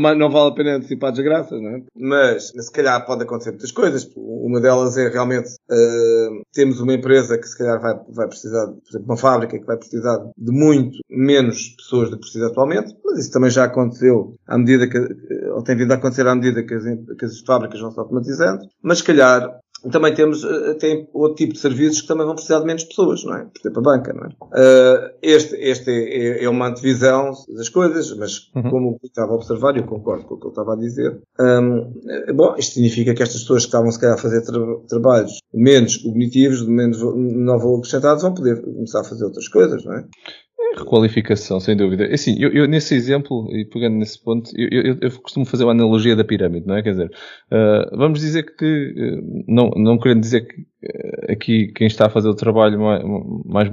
Speaker 3: mas não vale a pena antecipar desgraças, não é? Mas se calhar pode acontecer muitas coisas. Uma delas é realmente uh, temos uma empresa que se calhar vai, vai precisar, por exemplo, uma fábrica que vai precisar de muito menos pessoas do que precisa atualmente, mas isso também já aconteceu à medida que, ou tem vindo a acontecer à medida que as, que as fábricas vão se automatizando, mas se calhar também temos uh, tem outro tipo de serviços que também vão precisar de menos pessoas, não é? Por exemplo, a banca, não é? Uh, este este é, é, uma antevisão das coisas, mas uhum. como eu estava a observar, eu concordo com o que ele estava a dizer, um, eh, bom, isto significa que estas pessoas que estavam se calhar a fazer tra trabalhos menos cognitivos, de menos menor valor acrescentado, vão poder começar a fazer outras coisas, não é?
Speaker 1: Requalificação, sem dúvida. É assim, eu, eu, nesse exemplo, e pegando nesse ponto, eu, eu, costumo fazer uma analogia da pirâmide, não é? Quer dizer, uh, vamos dizer que, uh, não, não querendo dizer que uh, aqui quem está a fazer o trabalho mais, mais,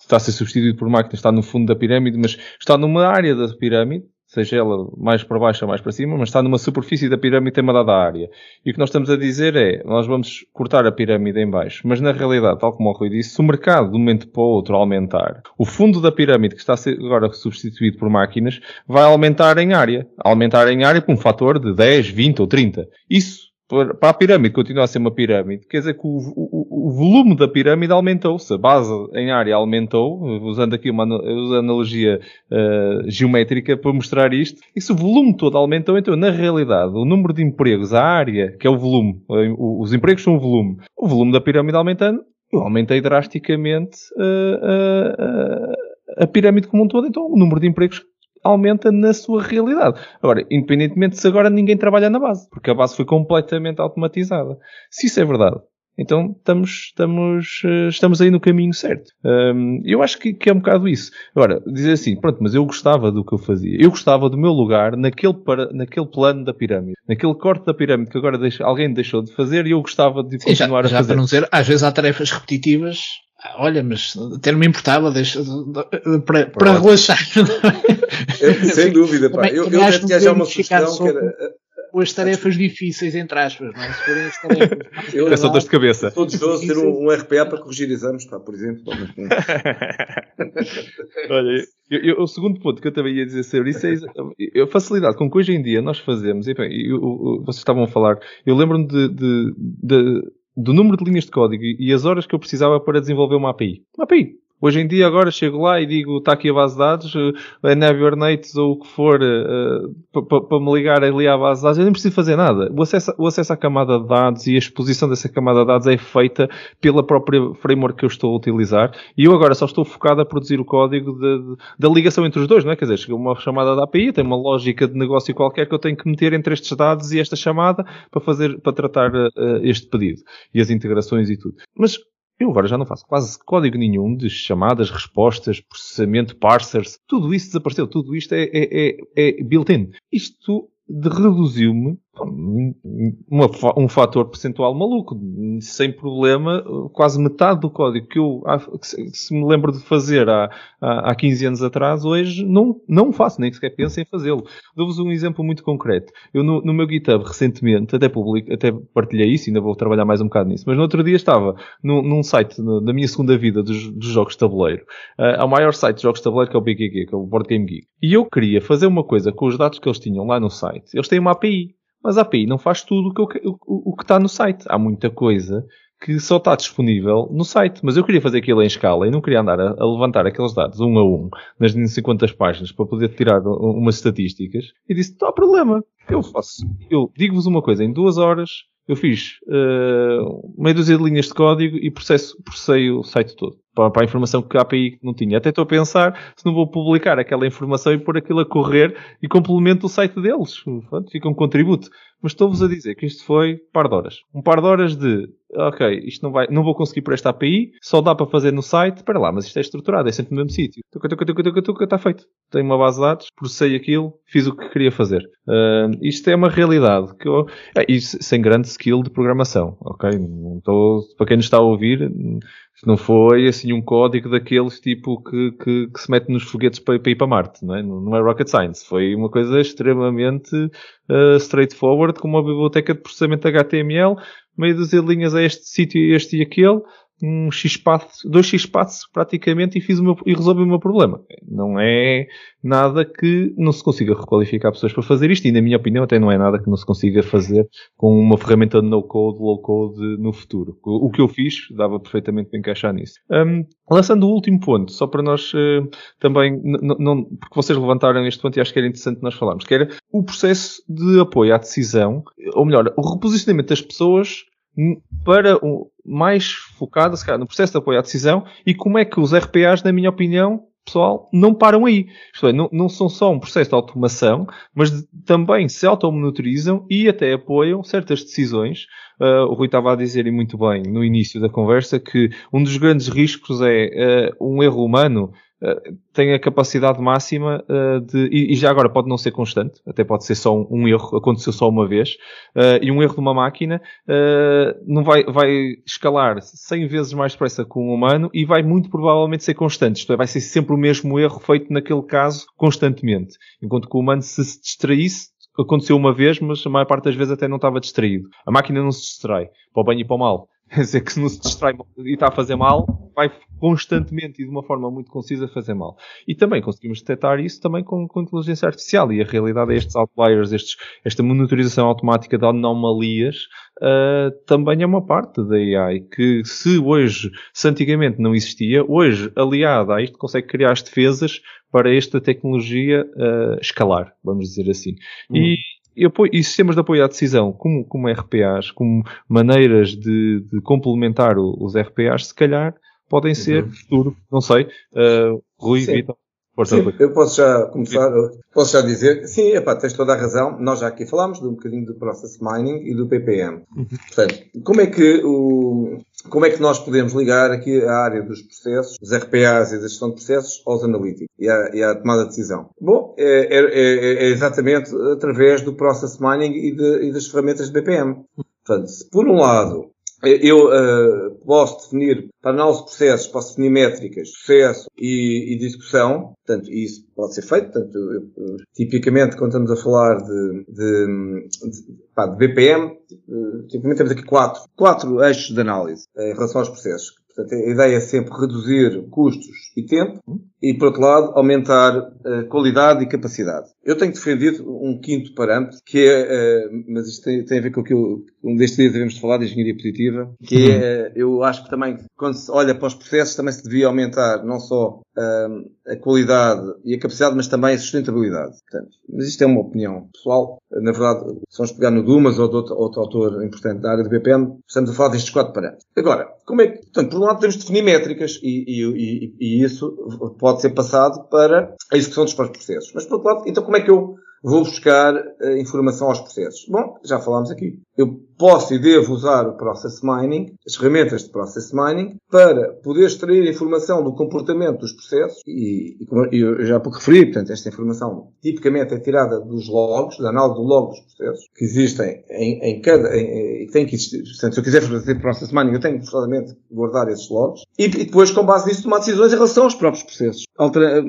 Speaker 1: está a ser substituído por máquina está no fundo da pirâmide, mas está numa área da pirâmide, seja ela mais para baixo ou mais para cima, mas está numa superfície da pirâmide tem uma dada área. E o que nós estamos a dizer é, nós vamos cortar a pirâmide em baixo, mas na realidade, tal como o Rui disse, se o mercado de um momento para o outro aumentar, o fundo da pirâmide que está agora substituído por máquinas vai aumentar em área. Aumentar em área por um fator de 10, 20 ou 30. Isso para a pirâmide continuar a ser uma pirâmide, quer dizer que o, o, o volume da pirâmide aumentou-se, a base em área aumentou, usando aqui uma analogia uh, geométrica para mostrar isto, e se o volume todo aumentou, então na realidade o número de empregos, a área, que é o volume, os empregos são o volume, o volume da pirâmide aumentando, eu aumentei drasticamente uh, uh, a pirâmide como um todo, então o número de empregos aumenta na sua realidade. Agora, independentemente se agora ninguém trabalha na base, porque a base foi completamente automatizada. Se isso é verdade, então estamos, estamos, eh, estamos aí no caminho certo. Um, eu acho que, que, é um bocado isso. Agora, dizer assim, pronto, mas eu gostava do que eu fazia. Eu gostava do meu lugar naquele, para, naquele plano da pirâmide. Naquele corte da pirâmide que agora deixa, alguém deixou de fazer e eu gostava de Sim, continuar
Speaker 2: já,
Speaker 1: já a fazer.
Speaker 2: Para não dizer, às vezes há tarefas repetitivas Olha, mas até não me importava deixa, para, para relaxar.
Speaker 3: sem dúvida, pá. Eu, eu acho que haja uma sugestão que era.
Speaker 2: Com as tarefas difíceis, entre aspas, não é? Se forem as tarefas.
Speaker 1: Eu, é só dores de cabeça.
Speaker 3: Estou desejoso ter um, um, RPA para corrigir exames, pá, por exemplo.
Speaker 1: Olha, eu, eu, o segundo ponto que eu também ia dizer sobre isso é a facilidade com que hoje em dia nós fazemos. E, bem, eu, vocês estavam a falar, eu lembro-me de, de, de do número de linhas de código e as horas que eu precisava para desenvolver uma API. Uma API. Hoje em dia, agora chego lá e digo, está aqui a base de dados, uh, a Navigates ou o que for, uh, para me ligar ali à base de dados, eu nem preciso fazer nada. O acesso, o acesso à camada de dados e a exposição dessa camada de dados é feita pela própria framework que eu estou a utilizar e eu agora só estou focado a produzir o código de, de, da ligação entre os dois, não é? Quer dizer, chega uma chamada da API, tem uma lógica de negócio qualquer que eu tenho que meter entre estes dados e esta chamada para fazer, para tratar uh, este pedido e as integrações e tudo. Mas eu agora já não faço quase código nenhum de chamadas, respostas, processamento, parsers. Tudo isso desapareceu. Tudo isto é, é, é, é built-in. Isto reduziu-me uma, um fator percentual maluco, sem problema, quase metade do código que eu que se me lembro de fazer há, há, há 15 anos atrás, hoje não, não faço, nem sequer penso em fazê-lo. Dou-vos um exemplo muito concreto. Eu no, no, meu GitHub recentemente, até publico, até partilhei isso, ainda vou trabalhar mais um bocado nisso, mas no outro dia estava num, num site da minha segunda vida dos, dos jogos de tabuleiro, uh, maior site de jogos de tabuleiro que é o BGG, que é o Board Game Geek. E eu queria fazer uma coisa com os dados que eles tinham lá no site. Eles têm uma API. Mas a API não faz tudo o que, o, o que está no site. Há muita coisa que só está disponível no site. Mas eu queria fazer aquilo em escala e não queria andar a, a levantar aqueles dados um a um nas 50 páginas para poder tirar umas estatísticas. E disse, não há problema. Eu faço. Eu digo-vos uma coisa, em duas horas eu fiz uh, meia dúzia de linhas de código e processo, processei o site todo. Para, para, a informação que a API não tinha. Até estou a pensar se não vou publicar aquela informação e pôr aquilo a correr e complemento o site deles. Pronto, fica um contributo. Mas estou-vos a dizer que isto foi um par de horas. Um par de horas de, ok, isto não vai, não vou conseguir por esta API, só dá para fazer no site. Espera lá, mas isto é estruturado, é sempre no mesmo sítio. Tuca, tuca, tuca, tuca, tuca, está feito. Tenho uma base de dados, processei aquilo, fiz o que queria fazer. Uh, isto é uma realidade que eu, é, sem grande skill de programação, ok? Não estou, para quem nos está a ouvir, não foi assim um código daqueles tipo que, que, que se mete nos foguetes para, para, ir para Marte, não é? Não é rocket science. Foi uma coisa extremamente uh, straightforward, com uma biblioteca de processamento HTML, meio dúzia de linhas a este sítio, este e aquele, um X-path, dois X-paths praticamente e fiz o meu, e resolvi o meu problema. Não é nada que não se consiga requalificar pessoas para fazer isto e na minha opinião até não é nada que não se consiga fazer com uma ferramenta de no-code, low-code no futuro. O, que eu fiz dava perfeitamente para encaixar nisso. Um, lançando o último ponto, só para nós uh, também, porque vocês levantaram este ponto e acho que era interessante nós falarmos, que era o processo de apoio à decisão, ou melhor, o reposicionamento das pessoas para mais focada, se calhar, no processo de apoio à decisão e como é que os RPAs, na minha opinião, pessoal, não param aí. Isto é, não, não são só um processo de automação, mas de, também se automonitorizam e até apoiam certas decisões. Uh, o Rui estava a dizer e muito bem no início da conversa que um dos grandes riscos é uh, um erro humano tem a capacidade máxima uh, de, e, já agora pode não ser constante, até pode ser só um, erro, aconteceu só uma vez, uh, e um erro de uma máquina não vai, vai escalar 100 vezes mais depressa que um humano e vai muito provavelmente ser constante, isto é, vai ser sempre o mesmo erro feito naquele caso constantemente, enquanto que o humano se se distraísse aconteceu uma vez, mas a maior parte das vezes até não estava distraído. A máquina não se distrai, para o bem e para o mal. Quer dizer que se não se distrai e está a fazer mal, vai constantemente e de uma forma muito concisa fazer mal. E também conseguimos detectar isso também com, com inteligência artificial. E a realidade é estes outliers, estes, esta monitorização automática de anomalias, uh, também é uma parte da AI que se hoje, se antigamente não existia, hoje, aliada a isto, consegue criar as defesas para esta tecnologia uh, escalar, vamos dizer assim. Hum. E, e, apoio, e, sistemas de apoio à decisão, como, como RPAs, como maneiras de, de complementar o, os RPAs, se calhar podem ser uhum. futuro, não sei. Uh, Rui, Vitor.
Speaker 3: Sim, eu posso já começar, posso já dizer, sim, epá, tens toda a razão, nós já aqui falámos de um bocadinho do Process Mining e do PPM. Uhum. Portanto, como é que o, como é que nós podemos ligar aqui a área dos processos, dos RPAs e da gestão de processos aos analíticos e à, e à tomada de decisão? Bom, é, é, é, é, exatamente através do Process Mining e, de, e das ferramentas de BPM. Portanto, se por um lado eu uh, posso definir, para análise de processos, posso definir métricas, processo e, e discussão. Portanto, isso pode ser feito. Portanto, eu, tipicamente, quando estamos a falar de, de, de, pá, de BPM, uh, tipicamente temos aqui quatro, quatro eixos de análise em relação aos processos. Portanto, a ideia é sempre reduzir custos e tempo e, por outro lado, aumentar a qualidade e capacidade. Eu tenho defendido um quinto parâmetro, que é, mas isto tem, tem a ver com o que eu, um destes dias devemos falar de engenharia positiva, que é, eu acho que também, quando se olha para os processos, também se devia aumentar não só a qualidade e a capacidade, mas também a sustentabilidade. Portanto, mas isto é uma opinião pessoal. Na verdade, se vamos pegar no Dumas ou de outro, outro autor importante da área do BPM, estamos a falar destes quatro parâmetros. Agora, como é que, portanto, por um lado temos de definir métricas e, e, e, e isso pode ser passado para a execução dos próprios processos. Mas por outro lado, então como é que eu vou buscar uh, informação aos processos? Bom, já falámos aqui. Eu posso e devo usar o Process Mining, as ferramentas de Process Mining, para poder extrair informação do comportamento dos processos. E, e como eu já pouco referi, portanto, esta informação tipicamente é tirada dos logs, da análise do log dos processos, que existem em, em cada, e tem que existir, portanto, se eu quiser fazer Process Mining, eu tenho que, forzosamente, guardar esses logs, e, e, depois, com base nisso, tomar decisões em relação aos próprios processos, altera,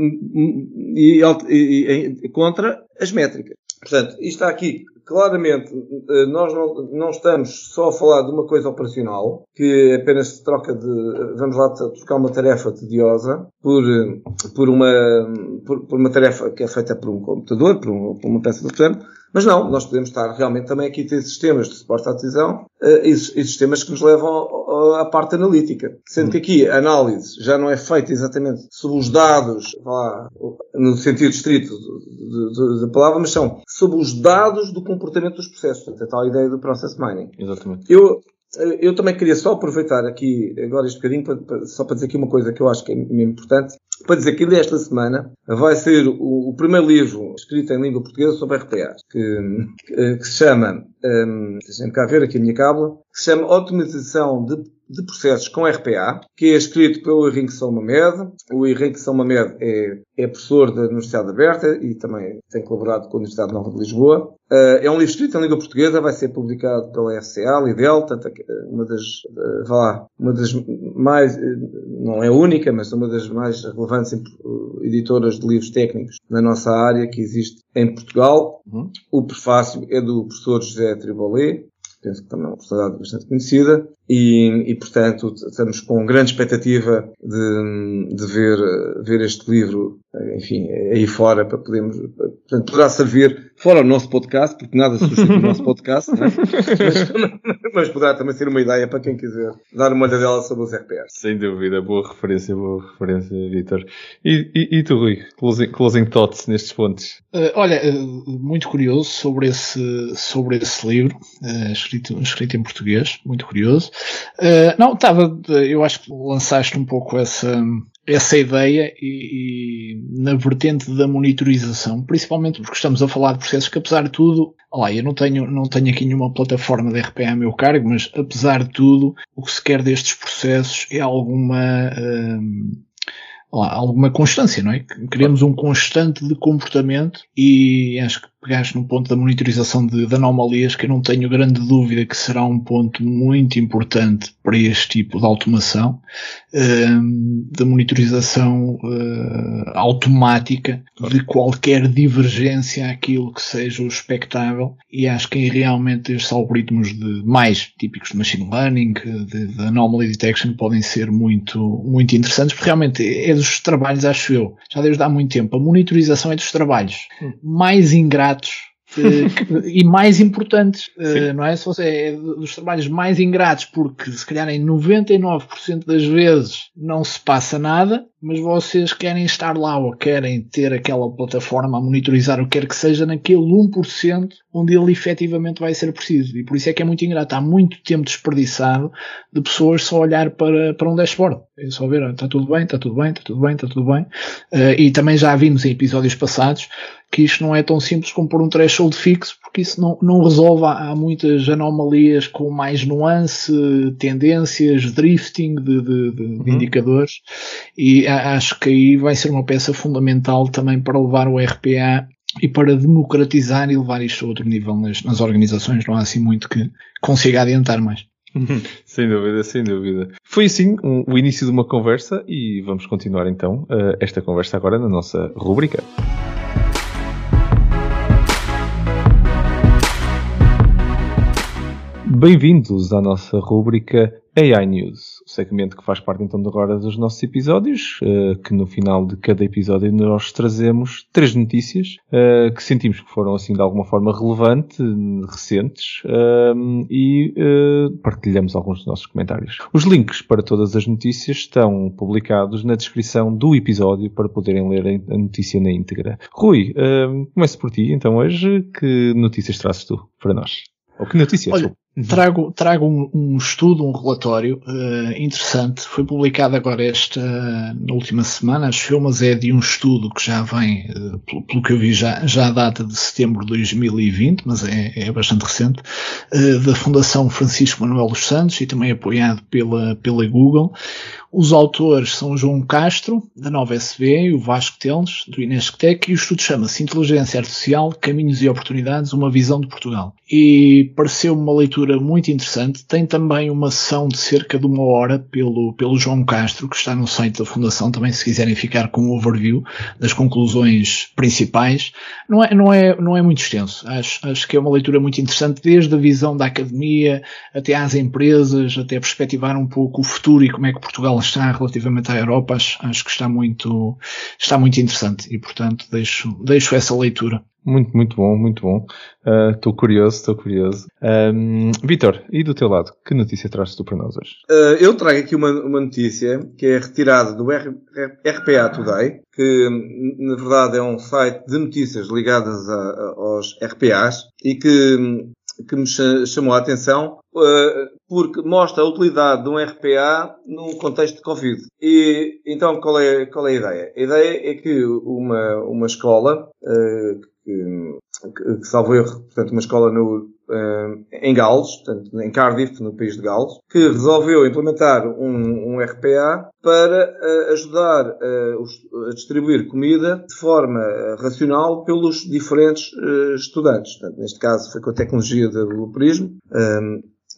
Speaker 3: e, e, e contra as métricas. Portanto, isto está aqui claramente, eh, nós não, não, estamos só a falar de uma coisa operacional, que apenas se troca de, vamos lá trocar uma tarefa tediosa por, por, uma, por, por uma tarefa que é feita por um computador, por, um, por uma peça de programa, mas não, nós podemos estar realmente também aqui a ter sistemas de suporte à decisão uh, e, e, sistemas que nos levam à parte analítica. Sendo que aqui a análise já não é feita exatamente sobre os dados, lá, no sentido estrito da palavra, mas são sobre os dados do comportamento dos processos. Portanto, a tal ideia do process mining.
Speaker 1: Exatamente.
Speaker 3: Eu, eh, eu também queria só aproveitar aqui, agora este bocadinho, para, para, só para dizer aqui uma coisa que eu acho que é importante, para dizer que esta semana vai ser o, o, primeiro livro escrito em língua portuguesa sobre RPAs, que, que, que se chama, um, deixem-me cá ver aqui a minha cábula, que se chama Otimização de de processos com RPA, que é escrito pelo Henrique São Mamed. O Henrique São Mamed é, é professor da Universidade Aberta e também tem colaborado com a Universidade Nova de Lisboa. Uh, é um livro escrito em língua portuguesa, vai ser publicado pela FCA, Lidl, tanto uma das, uh, vá lá, uma das mais, não é única, mas uma das mais relevantes editoras de livros técnicos na nossa área que existe em Portugal. Uhum. O prefácio é do professor José Tribolé, penso que também é uma personalidade bastante conhecida, e, e portanto estamos com grande expectativa de, de ver, ver este livro, enfim, aí fora, para podermos, portanto, poderá servir fora o nosso podcast, porque nada substitui o nosso podcast, é? mas, mas, poderá também ser uma ideia para quem quiser dar uma olhadela sobre os RPRs.
Speaker 1: Sem dúvida, boa referência, boa referência, Vitor. E, e, e, tu, Rui, closing, closing thoughts nestes pontos?
Speaker 2: Uh, olha, uh, muito curioso sobre esse, sobre esse livro, uh, escrito, escrito em português, muito curioso. Uh, não, estava, eu acho que lançaste um pouco essa, essa ideia e, e, na vertente da monitorização, principalmente porque estamos a falar de processos que apesar de tudo, olá, eu não tenho, não tenho aqui nenhuma plataforma de RPA a meu cargo, mas apesar de tudo, o que se quer destes processos é alguma, uh, olá, alguma constância, não é? Queremos um constante de comportamento e acho que pegaste no ponto da monitorização de, de, anomalias, que eu não tenho grande dúvida que será um ponto muito importante para este tipo de automação, uh, da monitorização uh, automática de qualquer divergência àquilo que seja o expectável e acho que realmente estes algoritmos de mais típicos de machine learning, de, de anomaly detection podem ser muito, muito interessantes, porque realmente é dos trabalhos, acho eu, já desde há muito tempo, a monitorização é dos trabalhos hum. mais ingratos eh, e mais importantes, uh, não é? Se você é dos trabalhos mais ingratos, porque se calhar em 99% das vezes não se passa nada, mas vocês querem estar lá ou querem ter aquela plataforma a monitorizar o que quer que seja naquele 1% onde ele efetivamente vai ser preciso. E por isso é que é muito ingrato. Há muito tempo desperdiçado de pessoas só olhar para, para um dashboard. É só ver, está tudo bem, está tudo bem, está tudo bem, está tudo bem. Uh, e também já vimos em episódios passados que isto não é tão simples como pôr um threshold fixo, porque isso não, não resolve. Há muitas anomalias com mais nuance, tendências, drifting de, de, de, uhum. indicadores. E acho que aí vai ser uma peça fundamental também para levar o RPA e para democratizar e levar isto a outro nível nas, nas organizações. Não há assim muito que consiga adiantar mais.
Speaker 1: sem dúvida, sem dúvida. Foi assim um, o início de uma conversa e vamos continuar então uh, esta conversa agora na nossa rubrica. Bem-vindos à nossa rúbrica AI News, o segmento que faz parte então agora dos nossos episódios, uh, que no final de cada episódio nós trazemos três notícias uh, que sentimos que foram assim de alguma forma relevante, recentes, uh, e partilhamos alguns dos nossos comentários. Os links para todas as notícias estão publicados na descrição do episódio para poderem ler a notícia na íntegra. Rui, começo por ti então hoje, que notícias trazes tu para nós? Ou que notícias?
Speaker 2: Olha. Trago, trago um, um, estudo, um relatório uh, interessante. Foi publicado agora esta, na última semana, acho eu, mas é de um estudo que já vem, uh, pelo, pelo, que eu vi, já, já data de setembro de 2020, mas é, é bastante recente, uh, da Fundação Francisco Manuel dos Santos e também apoiado pela, pela Google. Os autores são o João Castro, da Nova SV, e o Vasco Teles, do Inesctec, e o estudo chama-se Inteligência Artificial, Caminhos e Oportunidades, uma visão de Portugal. E pareceu uma leitura muito interessante. Tem também uma sessão de cerca de uma hora pelo, pelo João Castro, que está no site da Fundação, também se quiserem ficar com um overview das conclusões principais. Não é, não é, não é muito extenso. Acho, acho que é uma leitura muito interessante, desde a visão da academia até às empresas, até perspectivar um pouco o futuro e como é que Portugal está relativamente à Europa, acho, acho que está muito, está muito interessante e, portanto, deixo, deixo essa leitura.
Speaker 1: Muito, muito bom, muito bom. Estou uh, curioso, estou curioso. Um, Vitor, e do teu lado, que notícia trazes tu para nós hoje?
Speaker 3: Uh, eu trago aqui uma, uma notícia que é retirada do R, RPA Today, que na verdade é um site de notícias ligadas a, a, aos RPAs e que que me chamou a atenção porque mostra a utilidade de um RPA num contexto de Covid. E então qual é, qual é a ideia? A ideia é que uma, uma escola uh, que, que, salvo erro, portanto, uma escola no, uh, em Gales, portanto, em Cardiff, no país de Gales, que resolveu implementar um, um RPA para uh, ajudar uh, os, a distribuir comida de forma racional pelos diferentes estudantes. Portanto, neste caso foi com a tecnologia do developerismo,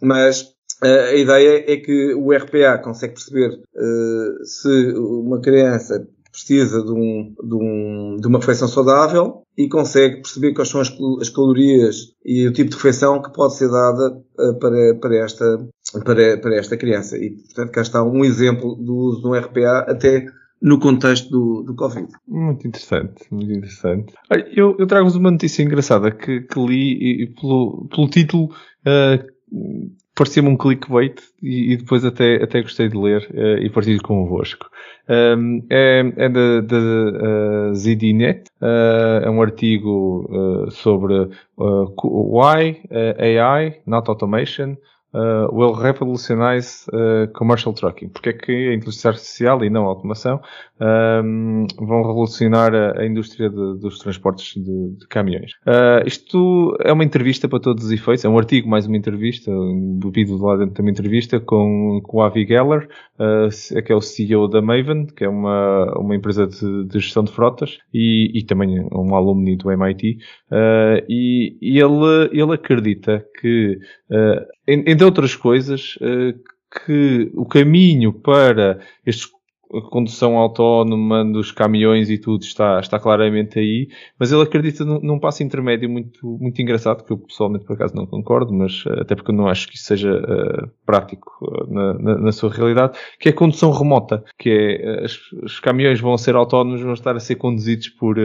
Speaker 3: mas a ideia é que o RPA consegue perceber uh, se uma criança precisa de, um, de, um, de uma refeição saudável e consegue perceber quais são as, as, calorias e o tipo de refeição que pode ser dada uh, para, para, esta, para, para esta criança. E, portanto, cá está um exemplo do uso de um RPA até no contexto do, do Covid.
Speaker 1: Muito interessante, muito interessante. Eu, eu trago-vos uma notícia engraçada que, que li e, pelo, pelo título uh, parecia-me um clickbait e, e, depois até, até gostei de ler uh, e partilho convosco. Um, é, é da, uh, ZDNet, uh, é um artigo uh, sobre why AI, not automation, uh, will revolutionize uh, commercial trucking. Porque é que a inteligência artificial e não a automação um, vão revolucionar a, a indústria de, dos transportes de, de caminhões. Uh, isto é uma entrevista para todos os efeitos, é um artigo mais uma entrevista, bebido lá dentro de entrevista com, com o Avi Geller, uh, que é o CEO da Maven, que é uma, uma empresa de, de gestão de frotas e, e também um alumni do MIT. Uh, e, e ele, ele acredita que, entre outras coisas, que o caminho para estes a condução autónoma dos caminhões e tudo está, está claramente aí, mas ele acredita num, num, passo intermédio muito, muito engraçado, que eu pessoalmente por acaso não concordo, mas eh, até porque eu não acho que isso seja uh, prático uh, na, na, na, sua realidade, que é a condução remota, que é os caminhões vão ser autónomos, vão estar a ser conduzidos por,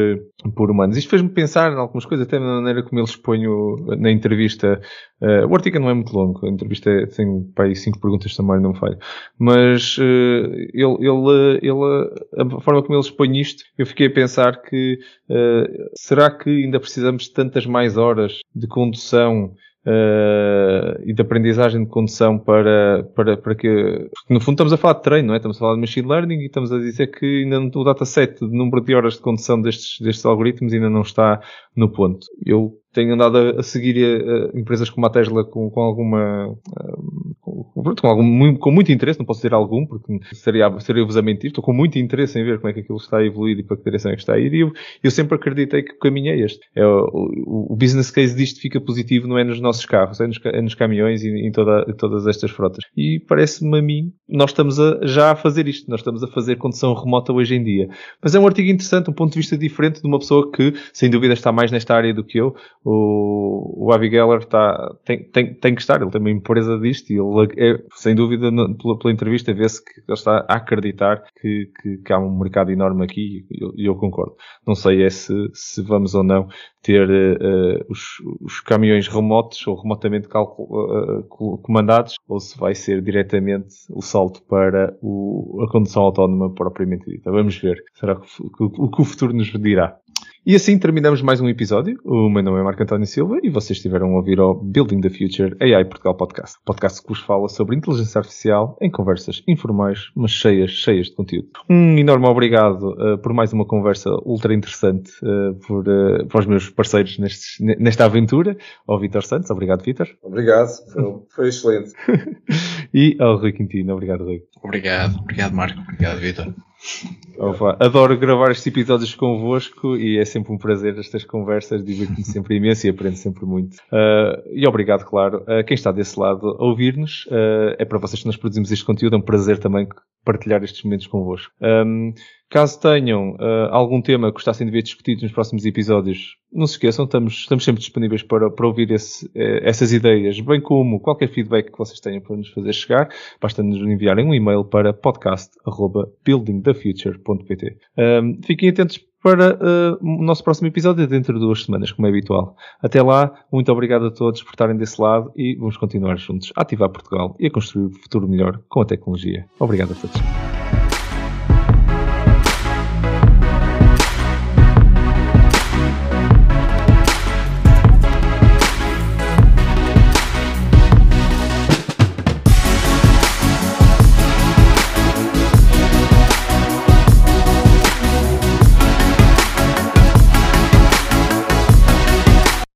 Speaker 1: por humanos. Isto fez-me pensar em algumas coisas, até na maneira como ele expõe na entrevista. o artigo não é muito longo, a entrevista é, tem para aí cinco perguntas também, não falho, mas ele, ele ele, a forma como ele expõe isto, eu fiquei a pensar que uh, será que ainda precisamos de tantas mais horas de condução Uh, e de aprendizagem de condução para, para, para que. Porque no fundo estamos a falar de treino, não é? Estamos a falar de machine learning e estamos a dizer que ainda não, o dataset de número de horas de condução destes, destes algoritmos ainda não está no ponto. Eu tenho andado a, a seguir uh, empresas como a Tesla com, com alguma uh, com, com, algum, com, muito interesse, não posso dizer algum, porque seria, seria-vos a mentir, estou com muito interesse em ver como é que aquilo está a evoluir e para que direção é que está a ir, e eu, eu sempre acreditei que o caminho é este. É, o, o, o, business case disto fica positivo não é nos nossos carros, é nos, é nos caminhões e em, toda, em todas estas frotas. E parece-me a mim, nós estamos a, já a fazer isto, nós estamos a fazer condução remota hoje em dia. Mas é um artigo interessante, um ponto de vista diferente de uma pessoa que, sem dúvida, está mais nesta área do que eu. O, o Avi Geller está, tem, tem, tem que estar, ele tem uma empresa disto e ele é, sem dúvida, pela, pela entrevista, vê-se que ele está a acreditar que, que, que, há um mercado enorme aqui e eu, eu, concordo. Não sei é se, se vamos ou não ter uh, os, os, caminhões remotos ou remotamente uh, comandados ou se vai ser diretamente o salto para o, a condução autónoma propriamente dita. Vamos ver. Será que, que o futuro nos dirá? E assim terminamos mais um episódio. O meu nome é Marco António Silva e vocês estiveram a ouvir ao Building the Future AI Portugal Podcast. Podcast que vos fala sobre inteligência artificial em conversas informais, mas cheias, cheias de conteúdo. Um enorme obrigado uh, por mais uma conversa ultra interessante uh, por, uh, para os meus parceiros nestes, nesta aventura. Ao Vitor Santos. Obrigado, Vitor.
Speaker 3: Obrigado. Foi, foi excelente.
Speaker 1: e ao Rui Quintino. Obrigado, Rui.
Speaker 2: Obrigado. Obrigado, Marco. Obrigado, Vitor.
Speaker 1: Adoro gravar estes episódios convosco e é sempre um prazer estas conversas, divirto-me sempre imenso e aprendo sempre muito. Uh, e obrigado, claro, a quem está desse lado a ouvir-nos. Uh, é para vocês que nós produzimos este conteúdo, é um prazer também partilhar estes momentos convosco. Um, caso tenham uh, algum tema que gostassem de ver discutido nos próximos episódios, não se esqueçam, estamos, estamos sempre disponíveis para, para ouvir esse, essas ideias, bem como qualquer feedback que vocês tenham para nos fazer chegar. Basta nos enviarem um e-mail para podcast.buildingthefuture.pt. Um, fiquem atentos para uh, o nosso próximo episódio dentro de duas semanas, como é habitual. Até lá, muito obrigado a todos por estarem desse lado e vamos continuar juntos a ativar Portugal e a construir um futuro melhor com a tecnologia. Obrigado a todos.